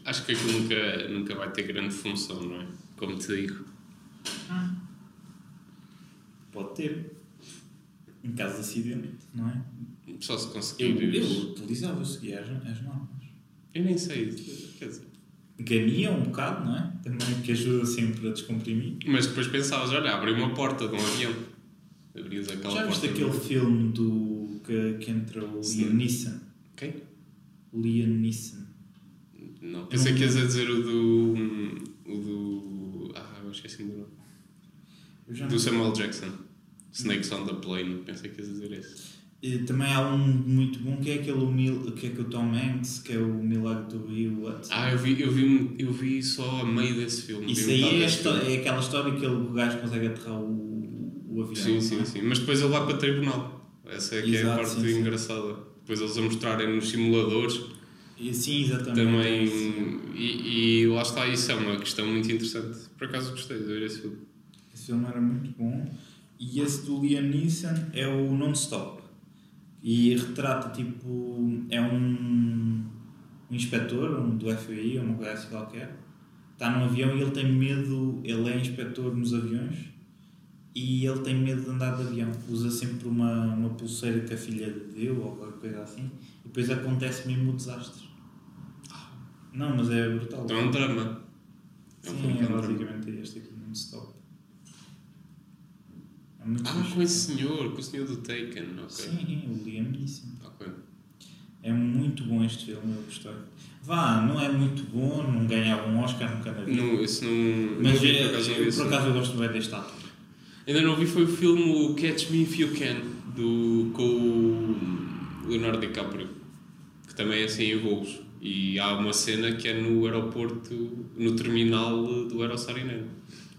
Acho que aquilo nunca, nunca vai ter grande função, não é? Como te digo. Pode ter. Em caso de acidente, não é? Só se conseguir. Eu, Eu, eu utilizava, eu seguia as, as normas. nem sei. Quer dizer. Gamia um bocado, não é? Também que ajuda sempre a descomprimir. Mas depois pensavas, olha, abri uma porta de um avião. Abrias aquela Já viste aquele filme do que, que entra o. Liam Neeson? Quem? Liam Neeson. Não, pensei que ias a dizer o do. O do. Ah, eu esqueci-me do nome. Eu Do Samuel Jackson. Snakes on the Plane. Pensei que ias dizer esse. E também há um muito bom que é aquele o que é com o Tom Hanks, que é o Milagre do Rio. What? Ah, eu vi, eu vi, eu vi só a meio desse filme. Isso aí é, filme. é aquela história que ele, o gajo consegue aterrar o, o avião. Sim, sim, é? sim. Mas depois ele vai para tribunal. Essa é que é a Exato, parte sim, sim. engraçada. Depois eles a mostrarem nos simuladores E, sim, exatamente. também. Sim. E, e lá está, isso é uma questão muito interessante. Por acaso gostei de ver esse filme. Esse filme era muito bom. E esse do Liam Neeson é o Non-Stop. E retrata tipo. É um, um inspetor um do FBI, ou uma coisa assim qualquer. Está num avião e ele tem medo. Ele é inspetor nos aviões e ele tem medo de andar de avião. Usa sempre uma, uma pulseira que a filha lhe deu ou qualquer coisa assim. E depois acontece mesmo o desastre. Não, mas é brutal. Então é um drama. É um Sim, é é um drama. basicamente este aqui, muito Ah, com esse senhor, com o senhor do Taken. Ok. Sim, o Liam Neeson. Ok. É muito bom este filme, eu gostei. Vá, não é muito bom, não ganhava um Oscar, nunca na vida. Não, isso não. Mas não é, por acaso eu, esse por acaso eu gosto bem deste ator. Ainda não vi foi o filme Catch Me If You Can, do, com o Leonardo DiCaprio, que também é assim em voos. E há uma cena que é no aeroporto, no terminal do Aerosarineno.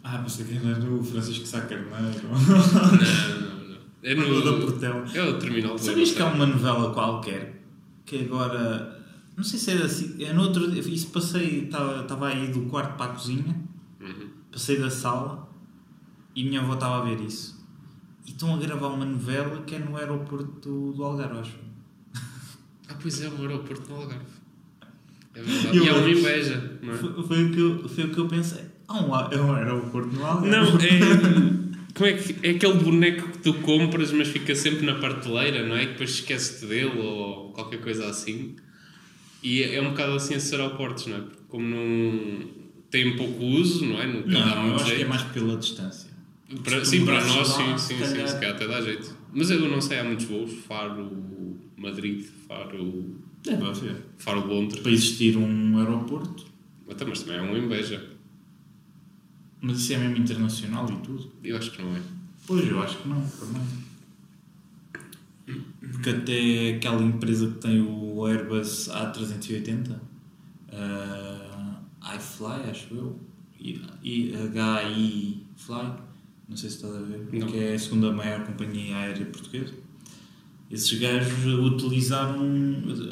Ah, pensei que era o Francisco Sá Carneiro. Não, não, não. É O da no. Portela. É o terminal do Sabias que há Aerosarineno. uma novela qualquer que agora. Não sei se era assim. É no outro, isso passei. Estava aí do quarto para a cozinha. Uhum. Passei da sala e minha avó estava a ver isso. E estão a gravar uma novela que é no aeroporto do Algarve, acho. Ah, pois é, o aeroporto do Algarve. É verdade. E E é uma inveja, não é? Foi, foi o que eu, foi o que eu pensei. Há um, a- é um aeroporto no Algarve. Não, é. Como é que. É aquele boneco que tu compras, mas fica sempre na prateleira, não é? E depois esqueces-te dele ou qualquer coisa assim. E é é um bocado assim esses aeroportos, não é? Porque como não. têm pouco uso, não é? Dá Não, eu acho que é jeito. mais pela distância. Para- sim, para nós, sim, sim, sim, calhar- se calhar até dá jeito. Mas eu não sei, há muitos voos. Faro, Madrid, Faro. Haver. Faro, Londres. Para existir um aeroporto, mas também é uma inveja. Mas isso é mesmo internacional e tudo. Eu acho que não é. Pois, eu acho que não, também. Porque até aquela empresa que tem o Airbus A380, uh, iFly, acho eu, HI Fly, não sei se estás a ver, Não. que é a segunda maior companhia aérea portuguesa. Esses gajos utilizaram,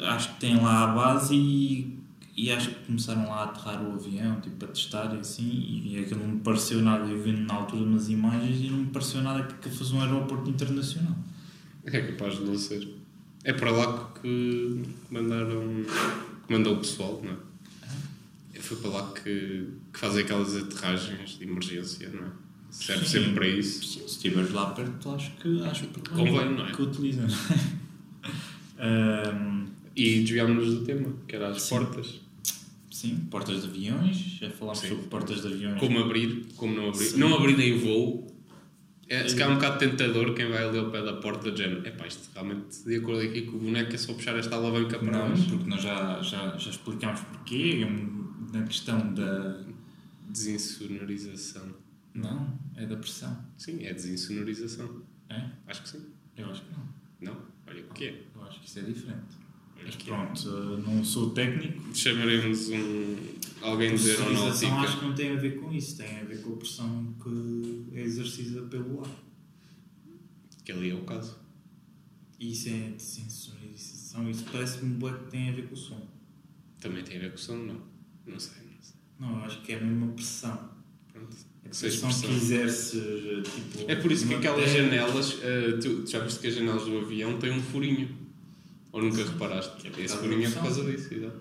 acho que têm lá a base e, e acho que começaram lá a aterrar o avião, tipo, para testar e assim, e aquilo não me pareceu nada, eu vi na altura umas imagens e não me pareceu nada que, que fosse um aeroporto internacional. É capaz de não ser. É para lá que mandaram. que mandou o pessoal, não é? Foi para lá que, que fazem aquelas aterragens de emergência, não é? Serve sempre para isso. Sim, se estiveres lá perto, acho que, acho que Convém, não é? que utilizam. Ahm, E desviámos-nos do tema, que era as Sim. portas. sim, portas de aviões, já falámos Sim. sobre portas de aviões. Como abrir, como não abrir. Sim. Não abrir em voo. É, se calhar é um bocado tentador quem vai ali ao pé da porta de género. Epá, isto realmente, de acordo aqui com o boneco, é só puxar esta alavanca para Não, baixo. porque nós já, já, já explicámos porquê, é na questão da... Desinsonorização. Não, é da pressão. Sim, é desinsonorização. É? Acho que sim. Eu acho que não. Não? Olha o que é. Eu acho que isso é diferente. Pronto, uh, não sou técnico. Chamaremos um, alguém de Pressurização acho aeronáutica. que não tem a ver com isso, tem a ver com a pressão que é exercida pelo ar. Que ali é o caso. Isso é desinsonorização, isso parece-me que tem a ver com o som. Também tem a ver com o som, não? Não sei, não sei. Não, acho que é mesmo a pressão. Pronto. A seja pressão que exerces, tipo... É por isso que aquelas janelas, eh, tu, tu já viste que as janelas do avião têm um furinho. Ou nunca reparaste? É Esse furinho é da por causa disso, exato.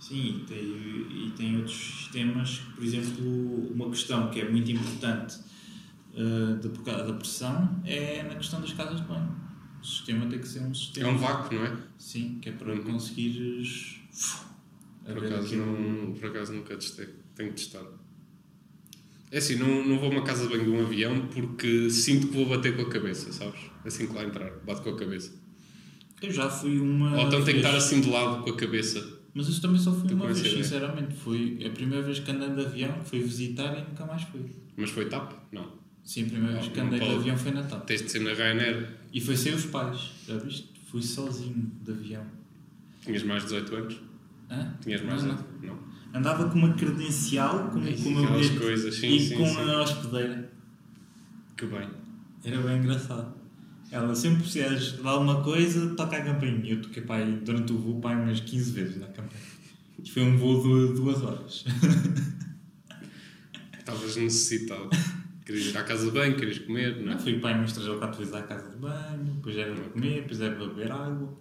Sim, e tem, e tem outros sistemas, por exemplo, uma questão que é muito importante uh, da, por causa da pressão é na questão das casas de banho. O sistema tem que ser um É sistema. um vácuo, não é? Sim, que é para Uhum. conseguires. Por acaso, aquilo- não, por acaso nunca testei. Tenho que testar. É assim, não, não vou a uma casa de banho de um avião porque sinto que vou bater com a cabeça, sabes? Assim que lá entrar, bato com a cabeça. Eu já fui uma. Ou então tenho que estar assim de lado com a cabeça. Mas isso também só fui Estou uma vez, ideia. sinceramente. Foi a primeira vez que andei de avião, fui visitar e nunca mais fui. Mas foi TAP? Não. Sim, a primeira vez que não andei de pode. avião foi na TAP. Tens de ser na Ryanair. E foi sem os pais, já viste? Fui sozinho de avião. Tinhas mais de 18 anos? Hã? Tinhas mais Não, de não. Não. Andava com uma credencial, com, com o meu aquelas bilhete coisas, sim, e sim, com sim. a hospedeira. Que bem. Era bem engraçado. Ela sempre precisas de alguma coisa, toca a campainha. Eu toquei aí, durante o voo aí umas 15 vezes na campainha. Isto foi um voo de duas horas. Estavas necessitado. Querias ir à casa de banho, querias comer, não Não, é? fui aí umas 3 ou 4 vezes à casa de banho, depois era para comer, depois era para beber água.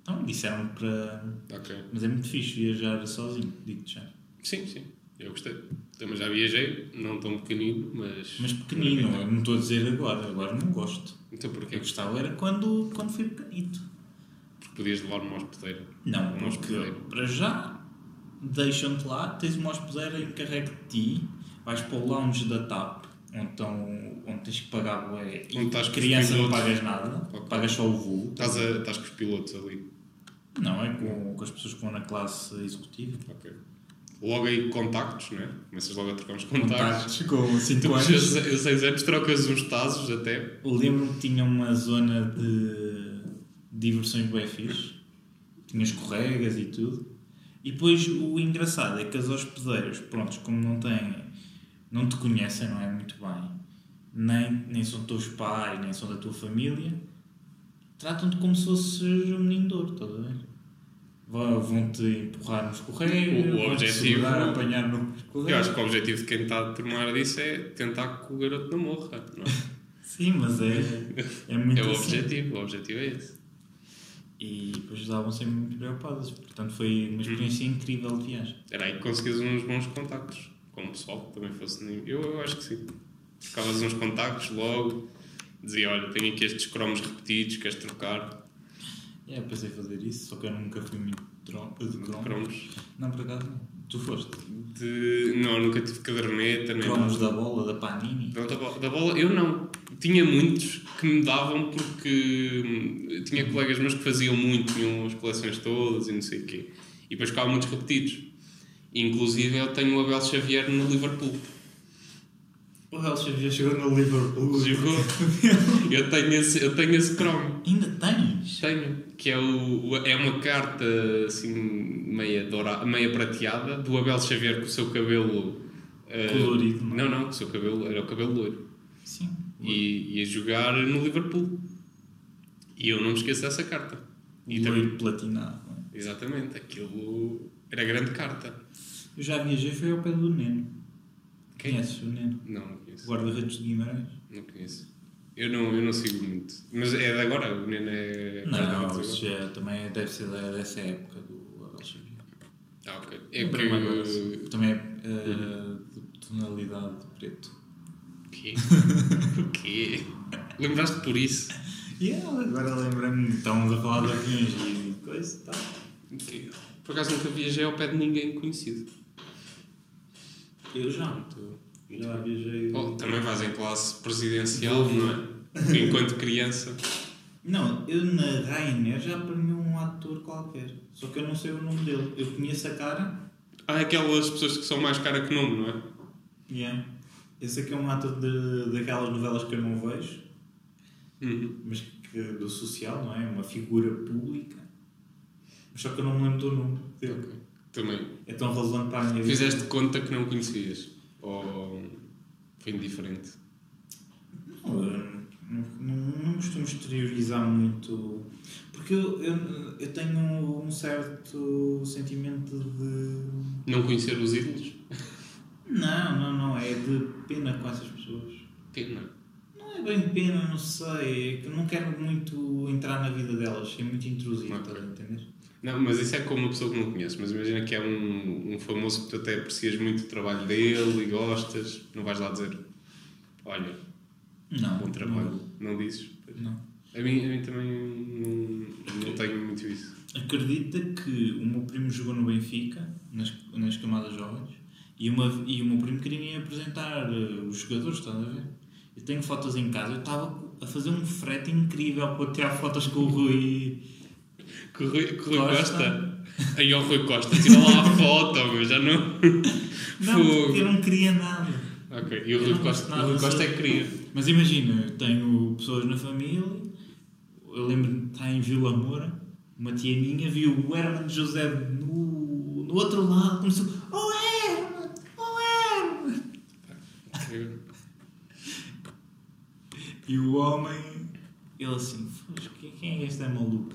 Então disseram para. Ok. Mas é muito fixe viajar sozinho, digo-te já. Sim, sim. Eu gostei. Também já viajei, não tão pequenino, mas. Mas pequenino, eu não estou a dizer agora, agora não gosto. Então porquê? Eu gostava era quando, quando fui pequenito. Porque podias levar uma hospedeira. Não, Um porque hospedeiro. para já deixam-te lá, tens uma hospedeira encarregue de ti, vais para o lounge da TAP, onde, estão, onde tens que pagar bué, Onde estás criança não pagas nada, Ok. pagas só o voo. Estás, a, estás com os pilotos ali. Não, é com, com as pessoas que vão na classe executiva. Ok. Logo aí contactos, não é? Começas logo a trocar uns contactos. com 5 Tu, aos 6 anos, trocas uns tazos até. Lembro-me que tinha uma zona de diversões bem fixe. Tinha escorregas e tudo. E depois o engraçado é que as hospedeiras, prontos, como não têm, não te conhecem, não é? Muito bem, nem, nem são teus pais, nem são da tua família, tratam-te como se fosses um menino de ouro, estás a ver? Vão- Vão-te empurrar no escorrego, O- o objetivo- segurar, apanhar no escorrego. Eu acho que o objetivo de quem está a tomar disso é tentar que o garoto não morra, não é? Sim, mas é, é muito É o assim. objetivo, o objetivo é esse. E depois estavam sempre muito preocupadas. Portanto, foi uma experiência incrível de viagem. Era aí que conseguias uns bons contactos, com o pessoal que também fosse. Eu, eu acho que sim. Trocavas uns contactos logo, dizia: Olha, tenho aqui estes cromos repetidos, queres trocar? É, pensei fazer isso, só que eu nunca fui muito de cromos. Não, por acaso não. Tu foste. De... Não, nunca tive caderneta, nem Cromos da bola, da Panini. Não, da, bola, da bola, eu não. Tinha muitos que me davam porque hum, tinha colegas meus que faziam muito, tinham as coleções todas e não sei o quê. E depois ficavam muitos repetidos. Inclusive eu tenho o Abel Xavier no Liverpool. O El Xavier chegou no Liverpool. Jogou. eu, tenho esse, eu tenho esse cromo. Ainda tens? Tenho. Que é, o, é uma carta assim meia, dourada, meia prateada do Abel Xavier com o seu cabelo. eh, Colorido, não é? Não, não, com o seu cabelo era o cabelo loiro. Sim. e ia jogar no Liverpool. E eu não me esqueço dessa carta. E E também, loiro platinado. é? exatamente, aquilo era grande carta. Eu já viajei, foi ao pé do Neno. Conheces o Neno? Não, não conheço. Guarda-redes de Guimarães? Não conheço. Eu não, eu não sigo muito. Mas é de agora, o Neno é. Não, isso já também deve ser dessa época do Abel Xavier. Ah, ok. É que. Também é eh, de tonalidade de preto. O quê? o quê? Lembraste por isso? Yeah, agora lembrei-me, estávamos a falar de aviões e coisa e tal. Por acaso nunca viajei ao pé de ninguém conhecido. Eu já. Muito- muito Já viajei. Oh, também vais em classe presidencial, não é? Enquanto criança. Não, eu na Ryanair já apanhei um ator qualquer. Só que eu não sei o nome dele. Eu conheço a cara. Há aquelas pessoas que são mais cara que nome, não é? Yeah. Esse aqui é um ator de, daquelas novelas que eu não vejo, Uhum. mas que, do social, não é? Uma figura pública. Mas só que eu não me lembro do nome dele. Ok. Também. É tão relevante para a minha vida. Fizeste conta que não conhecias? Ou foi indiferente? Não, eu não, não, costumo exteriorizar muito. Porque eu, eu, eu tenho um certo sentimento de. Não conhecer os ídolos? Não, não, não. É de pena com essas pessoas. Pena. Não é bem pena, não sei. É que não quero muito entrar na vida delas. É muito intrusivo, Ok. estás a entender? Não, mas isso é com uma pessoa que não conheces. Mas imagina que é um, um famoso que tu até aprecias muito o trabalho dele e gostas. Não vais lá dizer, olha, Não. bom trabalho. Não, dizes? Não. A mim, a mim também não, não tenho muito isso. Acredita que o meu primo jogou no Benfica, nas, nas camadas jovens, e, uma, e o meu primo queria me apresentar eh, os jogadores, estás a ver? Eu tenho fotos em casa, eu estava a fazer um frete incrível para tirar fotos com o Rui. Que o Rui, que Rui Costa. Costa. Aí o Rui Costa, tira lá a foto, mas já não. Não, Fogo. porque eu não queria nada. Ok, e o Eu Rui não gosto Costa, nada o Rui Costa é que queria. Mas imagina, eu tenho pessoas na família, eu lembro-me de estar em Vila Moura, uma tia minha viu o Herman José no, no outro lado, começou, oh Herman, oh Herman! E o homem, ele assim, "Fox, quem quem é este é maluco?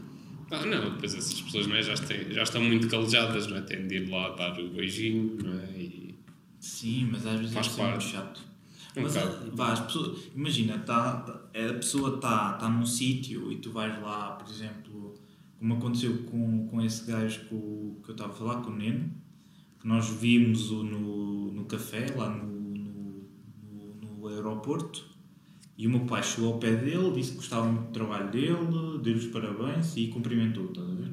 Ah, não, depois essas pessoas não é, já, têm, já estão muito calejadas, não é? Têm de ir lá dar o beijinho, não é? E Sim, mas às vezes Faz é muito chato. Um mas ah, vá, as pessoas, imagina, tá, tá- a pessoa está tá num sítio e tu vais lá, por exemplo, como aconteceu com, com esse gajo que, o- que eu estava a falar, com o Neno, que nós vimos o no, no café, lá no, no, no, no aeroporto, e o meu pai chegou ao pé dele, disse que gostava muito do trabalho dele, deu-lhe os parabéns e cumprimentou, estás a ver?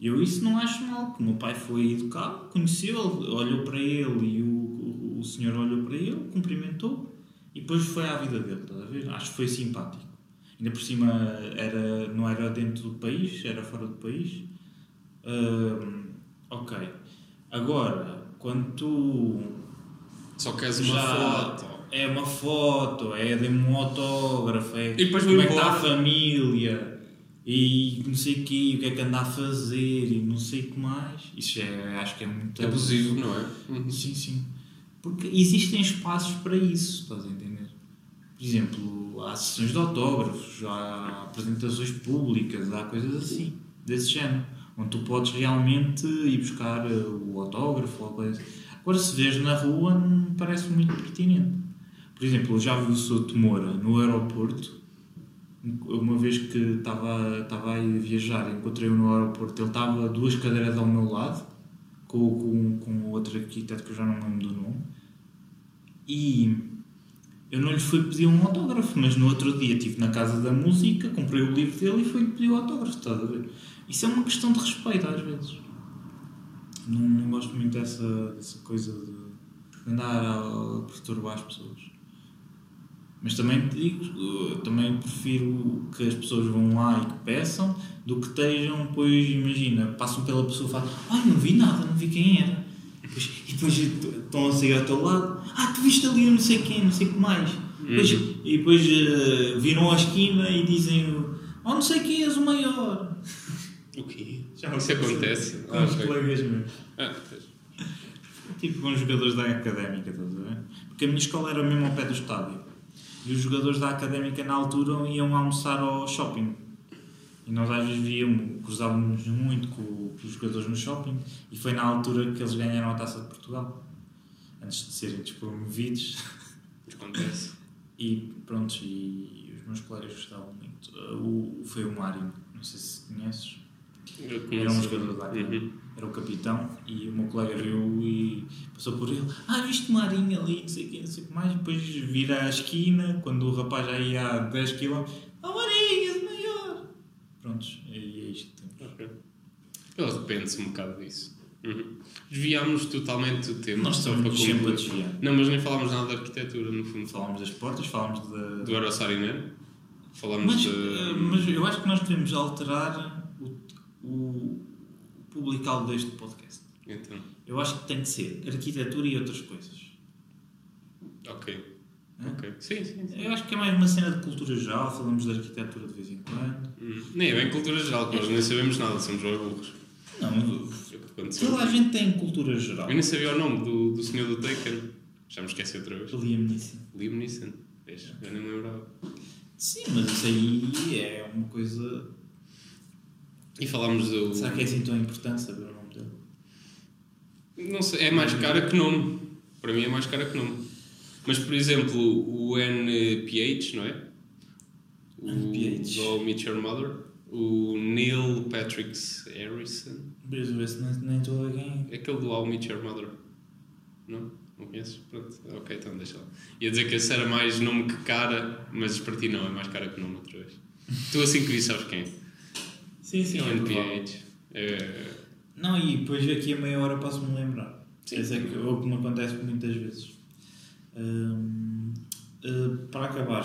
E eu isso não acho mal, porque o meu pai foi educado, conheceu, olhou para ele e o, o, o senhor olhou para ele, cumprimentou e depois foi à vida dele, estás a ver? Acho que foi simpático. Ainda por cima era, não era dentro do país, era fora do país. Hum, ok. Agora, quando tu Só queres uma já foto. É uma foto, é de um autógrafo, é E depois como é que está a família e não sei o quê, o que é que anda a fazer e não sei o que mais. Isso é, acho que é muito Abusivo, não é? Uhum. Sim, sim. Porque existem espaços para isso, estás a entender? Por exemplo, há sessões de autógrafos, há apresentações públicas, há coisas assim, desse género, onde tu podes realmente ir buscar o autógrafo ou coisa assim. Agora, se vês na rua, não me parece muito pertinente. Por exemplo, já vi o Souto Moura no aeroporto, uma vez que estava, estava a viajar, encontrei-o no aeroporto, ele estava duas cadeiras ao meu lado, com, com, com outro arquiteto que eu já não lembro do nome, e eu não lhe fui pedir um autógrafo, mas no outro dia estive na Casa da Música, comprei o livro dele e fui pedir o autógrafo, estás a ver? Isso é uma questão de respeito às vezes. Não, não gosto muito dessa, dessa coisa de andar a perturbar as pessoas. Mas também te digo, eu também prefiro que as pessoas vão lá e que peçam do que estejam, pois imagina, passam pela pessoa e falam, ai não vi nada, não vi quem era. E depois, estão a sair ao teu lado, ah, tu viste ali eu não sei quem, não sei o que mais. Depois- e depois eh, viram à esquina e dizem, oh não sei quem és o maior. O quê? Já Isso acontece? Com Ah, os ok. colegas meus. Ah. Tipo com os jogadores da académica, estás a ver? Porque a minha escola era mesmo ao pé do estádio. E os jogadores da académica na altura iam almoçar ao shopping. E nós às vezes víamos, cruzávamos muito com, os jogadores no shopping. E foi na altura que eles ganharam a taça de Portugal. Antes de serem despromovidos. Acontece. E pronto, e os meus colegas gostavam muito. O, foi o Mário, não sei se conheces. Eu Era conheço. um jogador da académica. Uhum. Era o capitão e o meu colega viu e passou por ele. Ah, viste Marinho ali, não sei o quê, não sei o que mais. Depois vira à esquina, quando o rapaz já ia a 10 km. Ah, Marinho, és maior! Prontos, e é isto que temos. Ok. Ele arrepende-se um bocado disso. Uhum. Desviámos totalmente o tema. Nós estamos sempre a desviar. Não, mas nem falámos nada de arquitetura, no fundo. Falámos das portas, falámos da. Do Eurosarinen. Falámos Mas, de. eh, mas eu acho que nós devemos alterar o, o, o publicado deste podcast. Então, Eu acho que tem que ser arquitetura e outras coisas. ok. Hã? Ok. Sim, sim. sim. Eu acho que é mais uma cena de cultura geral, falamos de arquitetura de vez em quando. Hum. Nem é bem cultura geral, nós nem sabemos nada, somos burros. Não, mas aconteceu. toda a gente tem cultura geral. Eu nem sabia o nome do, do senhor do Taken. Já me esqueci outra vez. Liam Neeson. Liam Neeson. Vês? Eu nem me lembrava. Sim, mas isso aí é uma coisa. E falámos do. Será que é assim tão importante saber o nome dele? Não sei, é mais cara que nome. Para mim é mais cara que nome. Mas, por exemplo, o NPH, não é? O NPH. I Met Your Mother. O Neil Patrick Harrison. Mas esse nem estou a quem é. É aquele do I Met Your Mother. Não? Não conheces? Pronto. Ok, então deixa lá. Ia dizer que esse era mais nome que cara, mas para ti não, é mais cara que nome outra vez. tu assim que sabes quem é. Sim, sim. É o é. NPH. É... Não, e depois daqui a meia hora posso-me lembrar. Sim. Esse é que, o que me acontece muitas vezes. Hum, eh, para acabar,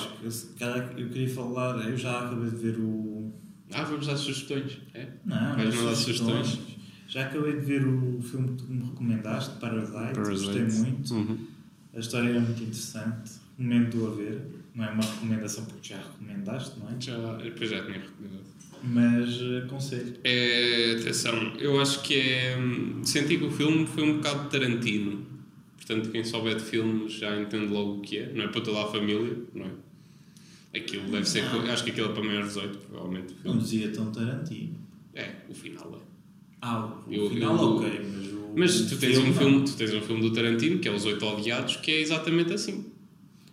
eu queria falar, eu já acabei de ver o. Ah, vamos dar sugestões. É? Não, Vais não mandar sugestões. sugestões? Já acabei de ver o filme que tu me recomendaste, Parasite, gostei muito. Uhum. A história era muito interessante, recomendo a ver. Não é uma recomendação porque já recomendaste, não é? Já, depois já tinha recomendado. Mas eh, aconselho. É, atenção, eu acho que é. hum, Senti que o filme foi um bocado Tarantino. Portanto, quem souber de filmes já entende logo o que é. Não é para toda a família, não é? Aquilo deve ser. Não. Acho que aquilo é para maiores de 18, provavelmente. Não filme. dizia tão Tarantino. É, o final é. Ah, o Eu- final eu- ok, mas o. Mas tu tens, um não. filme, tu tens um filme do Tarantino, que é Os Oito Odiados, que é exatamente assim.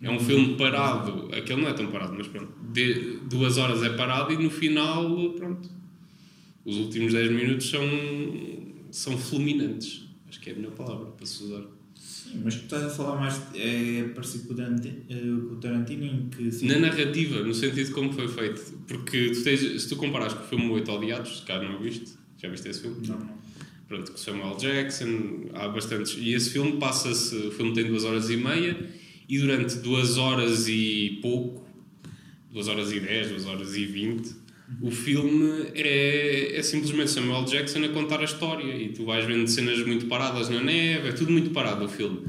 É um filme parado, aquele não é tão parado, mas pronto. De, duas horas é parado e no final, pronto. Os últimos 10 minutos são, são fulminantes. Acho que é a melhor palavra para se usar. Sim, mas tu estás a falar mais. É parecido com o Tarantino, eh, com o Tarantino em que. sim, Na narrativa, no sentido de como foi feito. Porque tu tens, se tu comparas com o filme Oito Odiados, se calhar não viste, já viste esse filme? Não, não. pronto, com Samuel Jackson, há bastantes. E esse filme passa-se, o filme tem duas horas e meia, e durante duas horas e pouco, duas horas e dez, duas horas e vinte, O filme é, é simplesmente Samuel Jackson a contar a história e tu vais vendo cenas muito paradas na neve, é tudo muito parado o filme.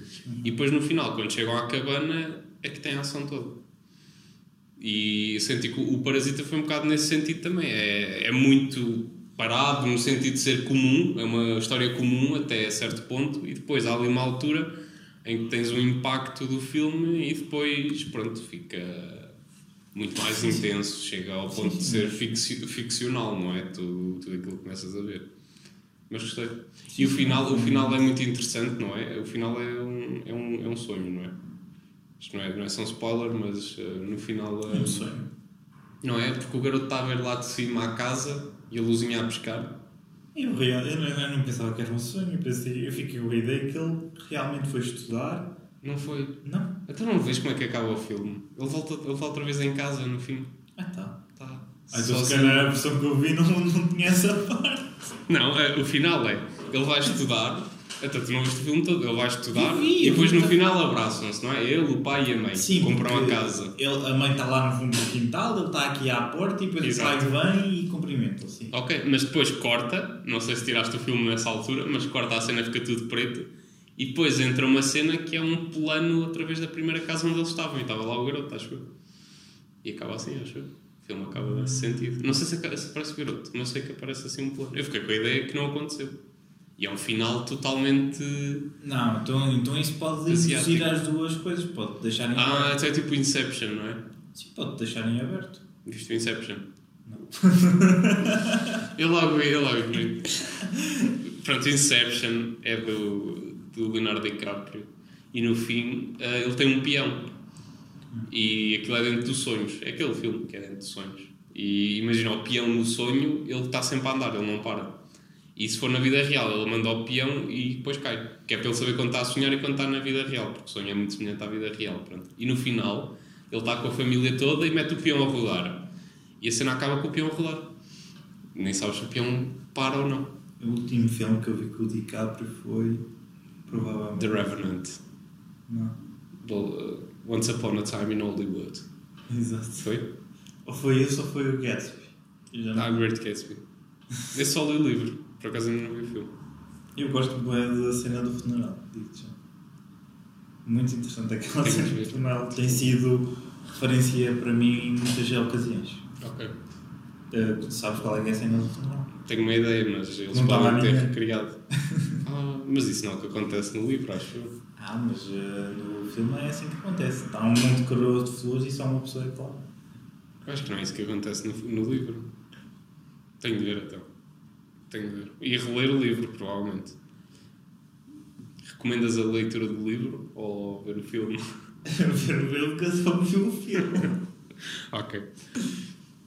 E depois no final, quando chegam à cabana, é que tem a ação toda. E senti que o Parasita foi um bocado nesse sentido também. É, é muito parado, no sentido de ser comum, é uma história comum até certo ponto, e depois há ali uma altura em que tens um impacto do filme e depois, pronto, fica muito mais intenso, chega ao ponto de ser ficci- ficcional, não é? Tudo, tudo aquilo que começas a ver. Mas gostei. E o final, o final é muito interessante, não é? O final é um, é um, é um sonho, não é? Isto não é, não é só um spoiler, mas eh, no final. eh, É um sonho. Não é? Porque o garoto está a ver lá de cima à casa e a luzinha a pescar. Eu, eu, não, eu não pensava que era um sonho, eu, pensei, eu fiquei com a ideia que ele realmente foi estudar. Não foi. Não? Então não vês como é que acaba o filme? Ele volta, ele volta outra vez em casa no fim. Ah, tá. Tá. Ah, então se calhar a versão que eu vi não, não tinha essa parte. Não, é, o final é. Ele vai estudar. Então tu não viste o filme todo. Ele vai estudar vi, e depois no final abraçam-se, não é? Ele, o pai e a mãe. compram a casa. Ele, a mãe está lá no fundo do quintal, ele está aqui à porta e depois o pai Exato. vem e cumprimenta assim. Ok, mas depois corta. Não sei se tiraste o filme nessa altura, mas corta a cena fica tudo preto. E depois entra uma cena que é um plano através da primeira casa onde eles estavam. E estava lá o garoto, acho eu. E acaba assim, acho eu. O filme acaba nesse sentido. Não sei se, aparece o garoto, mas sei que aparece assim um plano. Eu fiquei com a ideia que não aconteceu. E é um final totalmente. Não, então, então isso pode reduzir as duas coisas, pode deixar em Ah, aberto. então é tipo Inception, não é? Sim, pode deixar em aberto. Viste o Inception? Não. Eu logo vi, eu logo vi. Pronto, Inception é do, do Leonardo DiCaprio e no fim eh, ele tem um peão e aquilo é dentro dos sonhos. É aquele filme que é dentro dos sonhos. E imagina, o peão no sonho ele está sempre a andar, ele não para. E se for na vida real, ele manda o peão e depois cai. Que é para ele saber quando está a sonhar e quando está na vida real, porque o sonho é muito semelhante à vida real. Pronto. E no final, ele está com a família toda e mete o peão a rodar. E a cena acaba com o peão a rodar. Nem sabes se o peão para ou não. O último filme que eu vi com o DiCaprio foi. Provavelmente. The Revenant. Não. Well, uh, Once Upon a Time in Hollywood. Exato. Foi? Ou foi esse ou foi o Gatsby. Já Ah, Great Gatsby. Eu só li o livro. Por acaso ainda não vi o filme. eu gosto bem da cena do funeral, digo-te já. Muito interessante aquela cena do funeral. Tem sido referência para mim em muitas ocasiões. Ok. Eh, tu sabes qual é que é a cena do funeral? Tenho uma ideia, mas eles Não lá podem ter recriado. ah, mas isso não é o que acontece no livro, acho eu. Ah, mas eh, no filme é assim que acontece. Está um monte de coroas de flores e só uma pessoa é que. Eu Acho que não é isso que acontece no, no livro. Tenho de ver então. Tenho de ver. E reler o livro, provavelmente. Recomendas a leitura do livro ou ver o filme? ver o filme que eu só vi o filme. ok.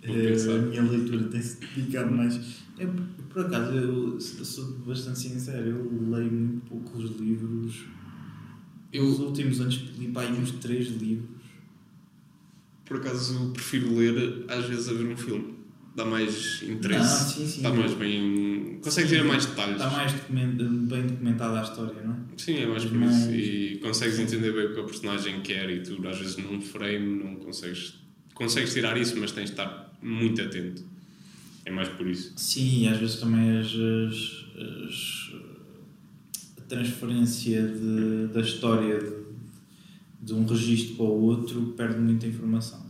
Eh, a minha leitura tem-se dedicado mais. É, por acaso, eu sou bastante sincero, eu leio muito poucos livros. Nos Eu, últimos anos li para aí uns três livros. por acaso, prefiro ler às vezes a ver um filme. Dá mais interesse. Ah, sim, sim. Está mais bem. Consegues ver mais detalhes. Está mais document- bem documentada a história, não é? Sim, é mais por isso. E consegues entender bem o que a personagem quer e tu, às vezes, num frame, não consegues. Consegues tirar isso, mas tens de estar muito atento. É mais por isso. Sim, e às vezes também as, as- as- a transferência de, da história de, de um registro para o outro perde muita informação.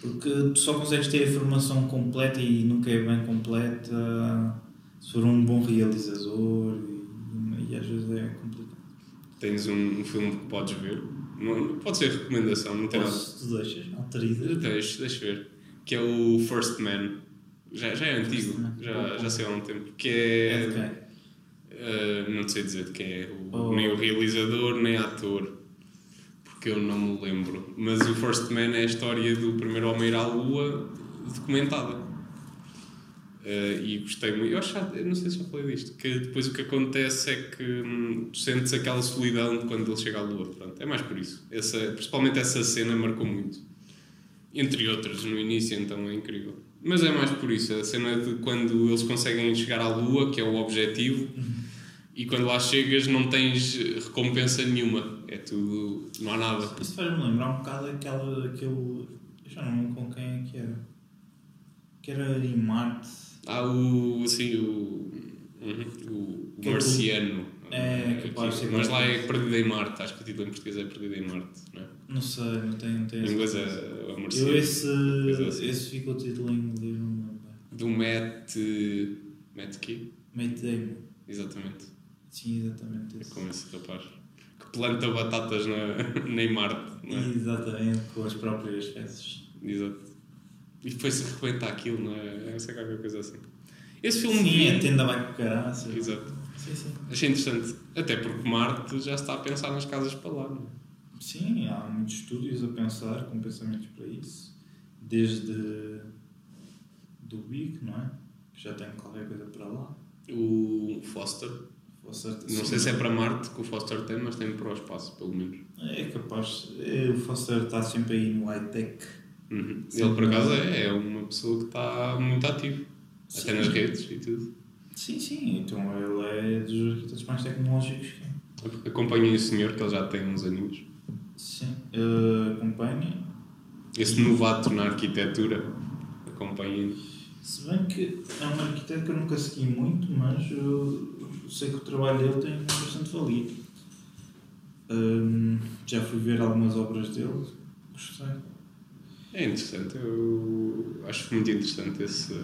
Porque tu só consegues ter a informação completa e nunca é bem completa se for um bom realizador e, e às vezes é complicado. Tens um, um filme que podes ver. Não, pode ser recomendação, não tem nada. Tu deixas, autoriza. Deixa, deixa ver. Que é o First Man. Já, já é antigo, já, já sei há um tempo. Que É de é. Uh, não sei dizer de quem é, o- Oh. nem o realizador, nem ator, porque eu não me lembro. Mas o First Man é a história do primeiro homem ir à Lua documentada. Uh, e gostei muito. Eu, acho, não sei se já falei disto. Que depois o que acontece é que hum, tu sentes aquela solidão quando ele chega à Lua. Pronto, é mais por isso. Essa, principalmente essa cena marcou muito. Entre outras, no início, então é incrível. Mas é mais por isso. A cena de quando eles conseguem chegar à Lua, que é o objetivo, e quando lá chegas não tens recompensa nenhuma. É tudo. não há nada. Isso faz-me lembrar um bocado aquela, aquele. Eu já não lembro com quem é que era. que era em Marte. Ah, o. Assim, o. uhum, o, é Marciano. É, Aqui. capaz de ser Mas lá é Perdido em Marte, acho que o título em português é Perdido em Marte, não é? Não sei, não tenho, não tenho Em inglês é o Marciano. Eu esse, assim. esse fica o título em inglês, não me lembro. Do Matt. Matt Key? Mate Damon. Exatamente. Sim, exatamente É esse. como esse rapaz. Que planta batatas na, nem Marte, não é? Exatamente, com as próprias fezes. Exato. E depois se rebenta aquilo, não é? É sei qualquer coisa assim. Esse filme. Sim, a tenda vai com. Exato. Sim, sim. Achei interessante. Até porque Marte já está a pensar nas casas para lá, não é? Sim, há muitos estúdios a pensar com pensamentos para isso. Desde do Big, não é? Que já tem qualquer coisa para lá. O Foster. Certo, Não sei se é para Marte que o Foster tem, mas tem para o espaço, pelo menos. É capaz. É, o Foster está sempre aí no high-tech. Uhum. Sim. Ele, por acaso, é, é uma pessoa que está muito ativo. Sim. Até nas redes e tudo. Sim, sim. Então ele é dos arquitetos mais tecnológicos que é. Acompanhem o senhor, que ele já tem uns aninhos. Sim. Uh, acompanha. Esse novato na arquitetura. Acompanhem. Se bem que é um arquiteto que eu nunca segui muito, mas eu sei que o trabalho dele tem bastante valia. Hum, já fui ver algumas obras dele, gostei. É interessante. Eu acho muito interessante esse,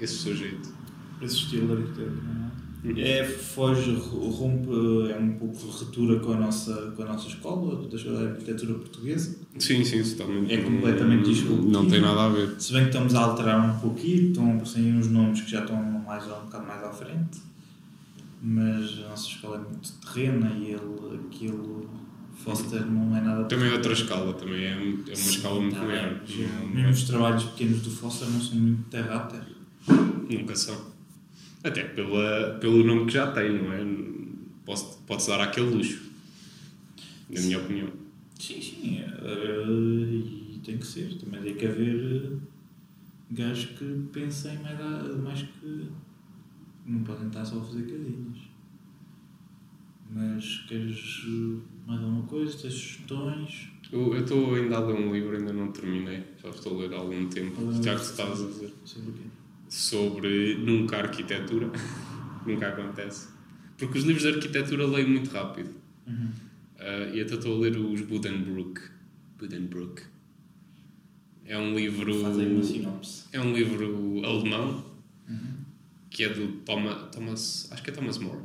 esse sujeito. Esse estilo de arquiteto, não é? Uhum. É, foge, rompe, é um pouco retura com a nossa, com a nossa escola, da arquitetura portuguesa. Sim, sim, totalmente. É completamente disruptivo. não tem nada a ver. Se bem que estamos a alterar um pouquinho, estão a uns nomes que já estão mais, um bocado mais à frente, mas a nossa escola é muito terrena e ele, aquilo, Foster não é nada Também é outra escala, também é, é uma Sim, escala muito tá maior. bem. Não- Mesmo os trabalhos pequenos do Foster não são muito terra a terra. Nunca são. Até pela, pelo nome que já tem, não é? Posso- Pode-se dar aquele luxo. Na minha opinião. Sim, sim, eh, e tem que ser. Também tem que haver eh, gajos que pensem mais, a- mais que. Não podem estar só a fazer cadinhas. Mas queres eh, mais alguma coisa? Tens sugestões? Eu estou ainda a ler um livro, ainda não terminei. Já estou a ler há algum tempo. É Já que estavas a dizer. Sobre o quê? Sobre nunca arquitetura. nunca acontece. Porque os livros de arquitetura leio muito rápido. Uhum. Ah, e até estou a ler os Buddenbrook. Buddenbrook. É um livro. Faz aí uma sinopse. É um livro alemão Uhum. que é do Thomas. Thomas acho que é Thomas More.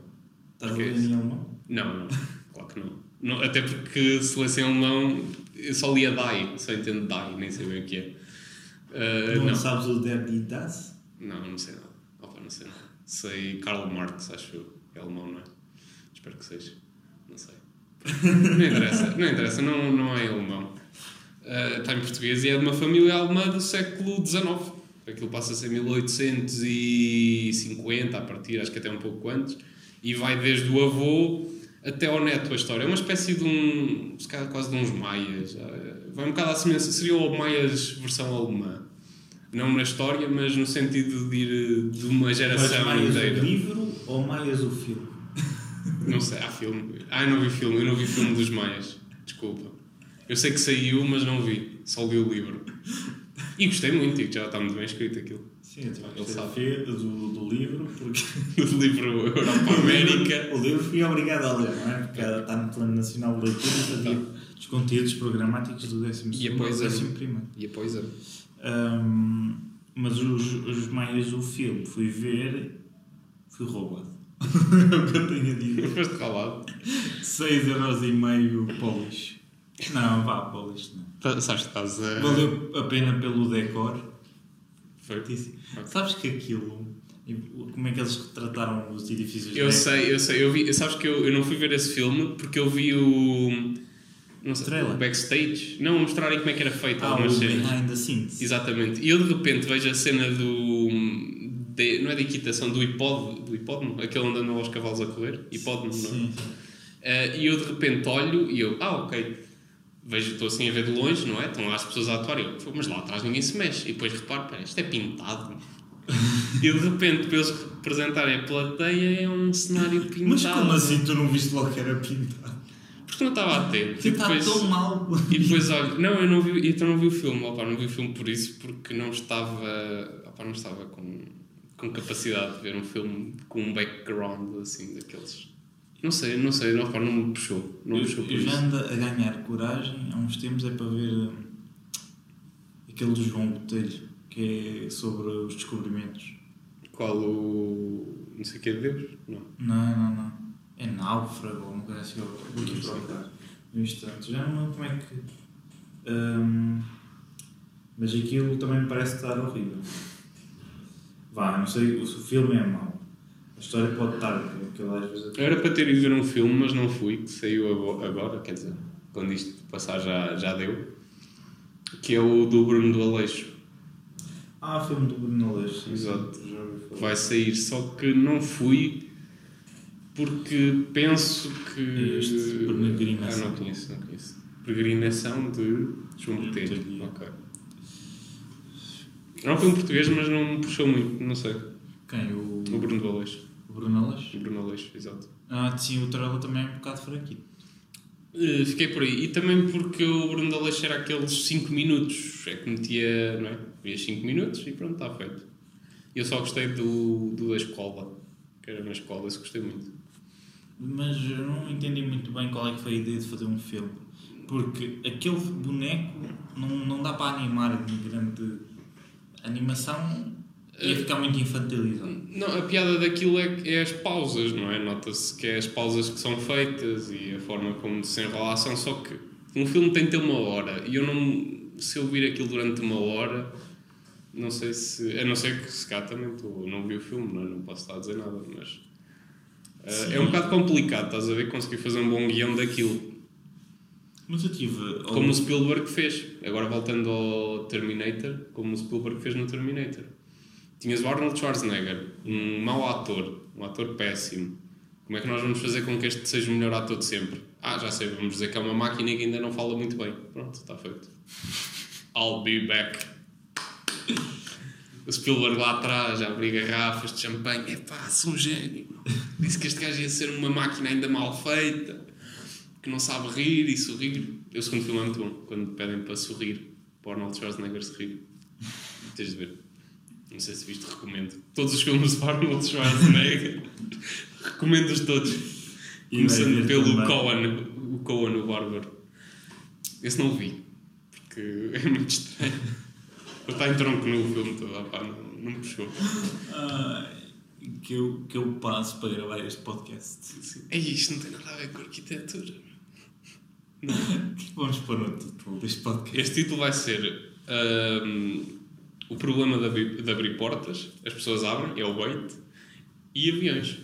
Estás a Ok. ler em alemão? Não, não, claro que não. Não. Até porque se em alemão eu só lia Die, só entendo Die, nem sei bem o que é. Ah, não, não, sabes o Der die Das? não, não sei nada. Opa, não sei nada. Sei Karl Marx, acho eu. É alemão, não é? Espero que seja. Não sei. Não interessa, não interessa, não, não é alemão. Ah, está em português e é de uma família alemã do século XIX. Aquilo passa-se em 1850 a partir, acho que até um pouco antes, e vai desde o avô até ao neto a história. É uma espécie de um. se calhar quase de uns maias. Vai um bocado à semelhança. Seria o maias versão alemã. Não na história, mas no sentido de ir de uma Mas geração Maias inteira. o livro ou Maias o filme? Não sei, há filme. Ah, eu não vi filme, eu não vi filme dos Maias. Desculpa. Eu sei que saiu, mas não vi. Só li o livro. E gostei muito, digo, já está muito bem escrito aquilo. Sim, eu Ele fe- do, do livro, porque O livro Europa América. o livro fui obrigado a ler, não é? Porque está no Plano Nacional de Leitura e havia os conteúdos programáticos do 12 E a- 11 E a. Ahm, Mas os, os maias do filme fui ver, fui roubado. é o que eu tenho a dizer. Foste calado. 6,5€ para o lixo. Não, vá para o lixo não. Sabes que estás a. Valeu a pena pelo decor. Foi. Disse, Sabes que aquilo. Como é que eles retrataram os edifícios Eu da sei, eu sei. Eu vi, sabes que eu, eu não fui ver esse filme porque eu vi o. Não sei, Trailer. o backstage. Não, mostrarem como é que era feito Ah, o algumas cenas. behind the scenes. Exatamente. E eu de repente vejo a cena do. de- não é de equitação, do hipódromo, do hipódromo, aquele onde andam aos cavalos a correr. Hipódromo, não é? Sim, sim. Eh, e eu de repente olho e eu, ah, ok. Vejo, estou assim a ver de longe, não é? Estão lá as pessoas a atuar eu, "Pô, mas lá atrás ninguém se mexe. E depois reparo, pera, isto é pintado. e de repente, para eles representarem a plateia, é um cenário pintado. Mas como assim tu não viste logo que era pintado? Porque não estava atento. E está depois, tão mal. e depois olho, não, eu não vi, então não vi o filme, opa, não vi o filme por isso, porque não estava, opa, não estava com, com capacidade de ver um filme com um background assim daqueles. Não sei, não sei, não, não me puxou. Não me puxou por eu já isso. a ganhar coragem há uns tempos é para ver hum, aquele do João Botelho, que é sobre os descobrimentos. Qual o. não sei o que é de Deus? Não. Não, não, não. É náufrago ou uma coisa assim. eu Vou aqui procurar no instante. Já não como é que. hum, mas aquilo também me parece estar horrível. Vá, não sei se o filme é mau. A história pode estar, porque às vezes. Era para ter ido ver um filme, mas não fui, que saiu ago- agora, quer dizer, quando isto passar já, já deu. Que é o do Bruno do Aleixo. Ah, filme do Bruno Aleixo. sim, Exato. vai sair, só que não fui porque penso que. Este, Peregrinação. Ah, não conheço, não conheço. Peregrinação de João Botelho. Ok. É um filme português, mas não me puxou muito, não sei. Quem? O, O Bruno do Aleixo. O Bruno Aleixo? O Bruno Aleixo, exato. Ah, sim, o trailer também é um bocado fraquinho. Eh, Fiquei por aí. E também porque o Bruno de Aleixo era aqueles 5 minutos. É que metia, não é? Via 5 minutos e pronto, está feito. Eu só gostei do, do da escola. Que era na escola, esse gostei muito. Mas eu não entendi muito bem qual é que foi a ideia de fazer um filme. Porque aquele boneco não, não dá para animar em grande animação. Ia ficar muito infantilizado. Não, a piada daquilo é, é as pausas, não é? Nota-se que é as pausas que são feitas e a forma como se enrola a ação. Só que um filme tem de ter uma hora e eu não. Se eu vir aquilo durante uma hora, não sei se. A não ser que se cá também estou- não vi o filme, não, é? não posso estar a dizer nada, mas. Sim. é um bocado complicado, estás a ver? Conseguir fazer um bom guião daquilo. Mas eu tive. Como o Spielberg fez. Agora voltando ao Terminator, como o Spielberg fez no Terminator. Tinhas o Arnold Schwarzenegger, um mau ator, um ator péssimo. Como é que nós vamos fazer com que este seja o melhor ator de sempre? Ah, já sei, vamos dizer que é uma máquina que ainda não fala muito bem. Pronto, está feito. I'll be back. O Spielberg lá atrás, a abrir garrafas de champanhe. Epá, sou um gênio. Disse que este gajo ia ser uma máquina ainda mal feita, que não sabe rir e sorrir. E o segundo filme é muito bom, quando pedem para sorrir, para Arnold Schwarzenegger sorrir. Tens de ver. Não sei se viste, recomendo. Todos os filmes de Arnold Schwarzenegger. Recomendo-os todos. Começando pelo também. Cohen, o Cohen, o Bárbaro. Esse não vi, porque é muito estranho. Ele está em tronco no filme todo, opá, não, não me puxou. Ah, que, eu, que eu passo para gravar este podcast. Ei, isto não tem nada a ver com arquitetura. O que vamos pôr no título deste podcast? Este título vai ser ahm, O problema de abrir, de abrir portas, as pessoas abrem, é o bait, e aviões.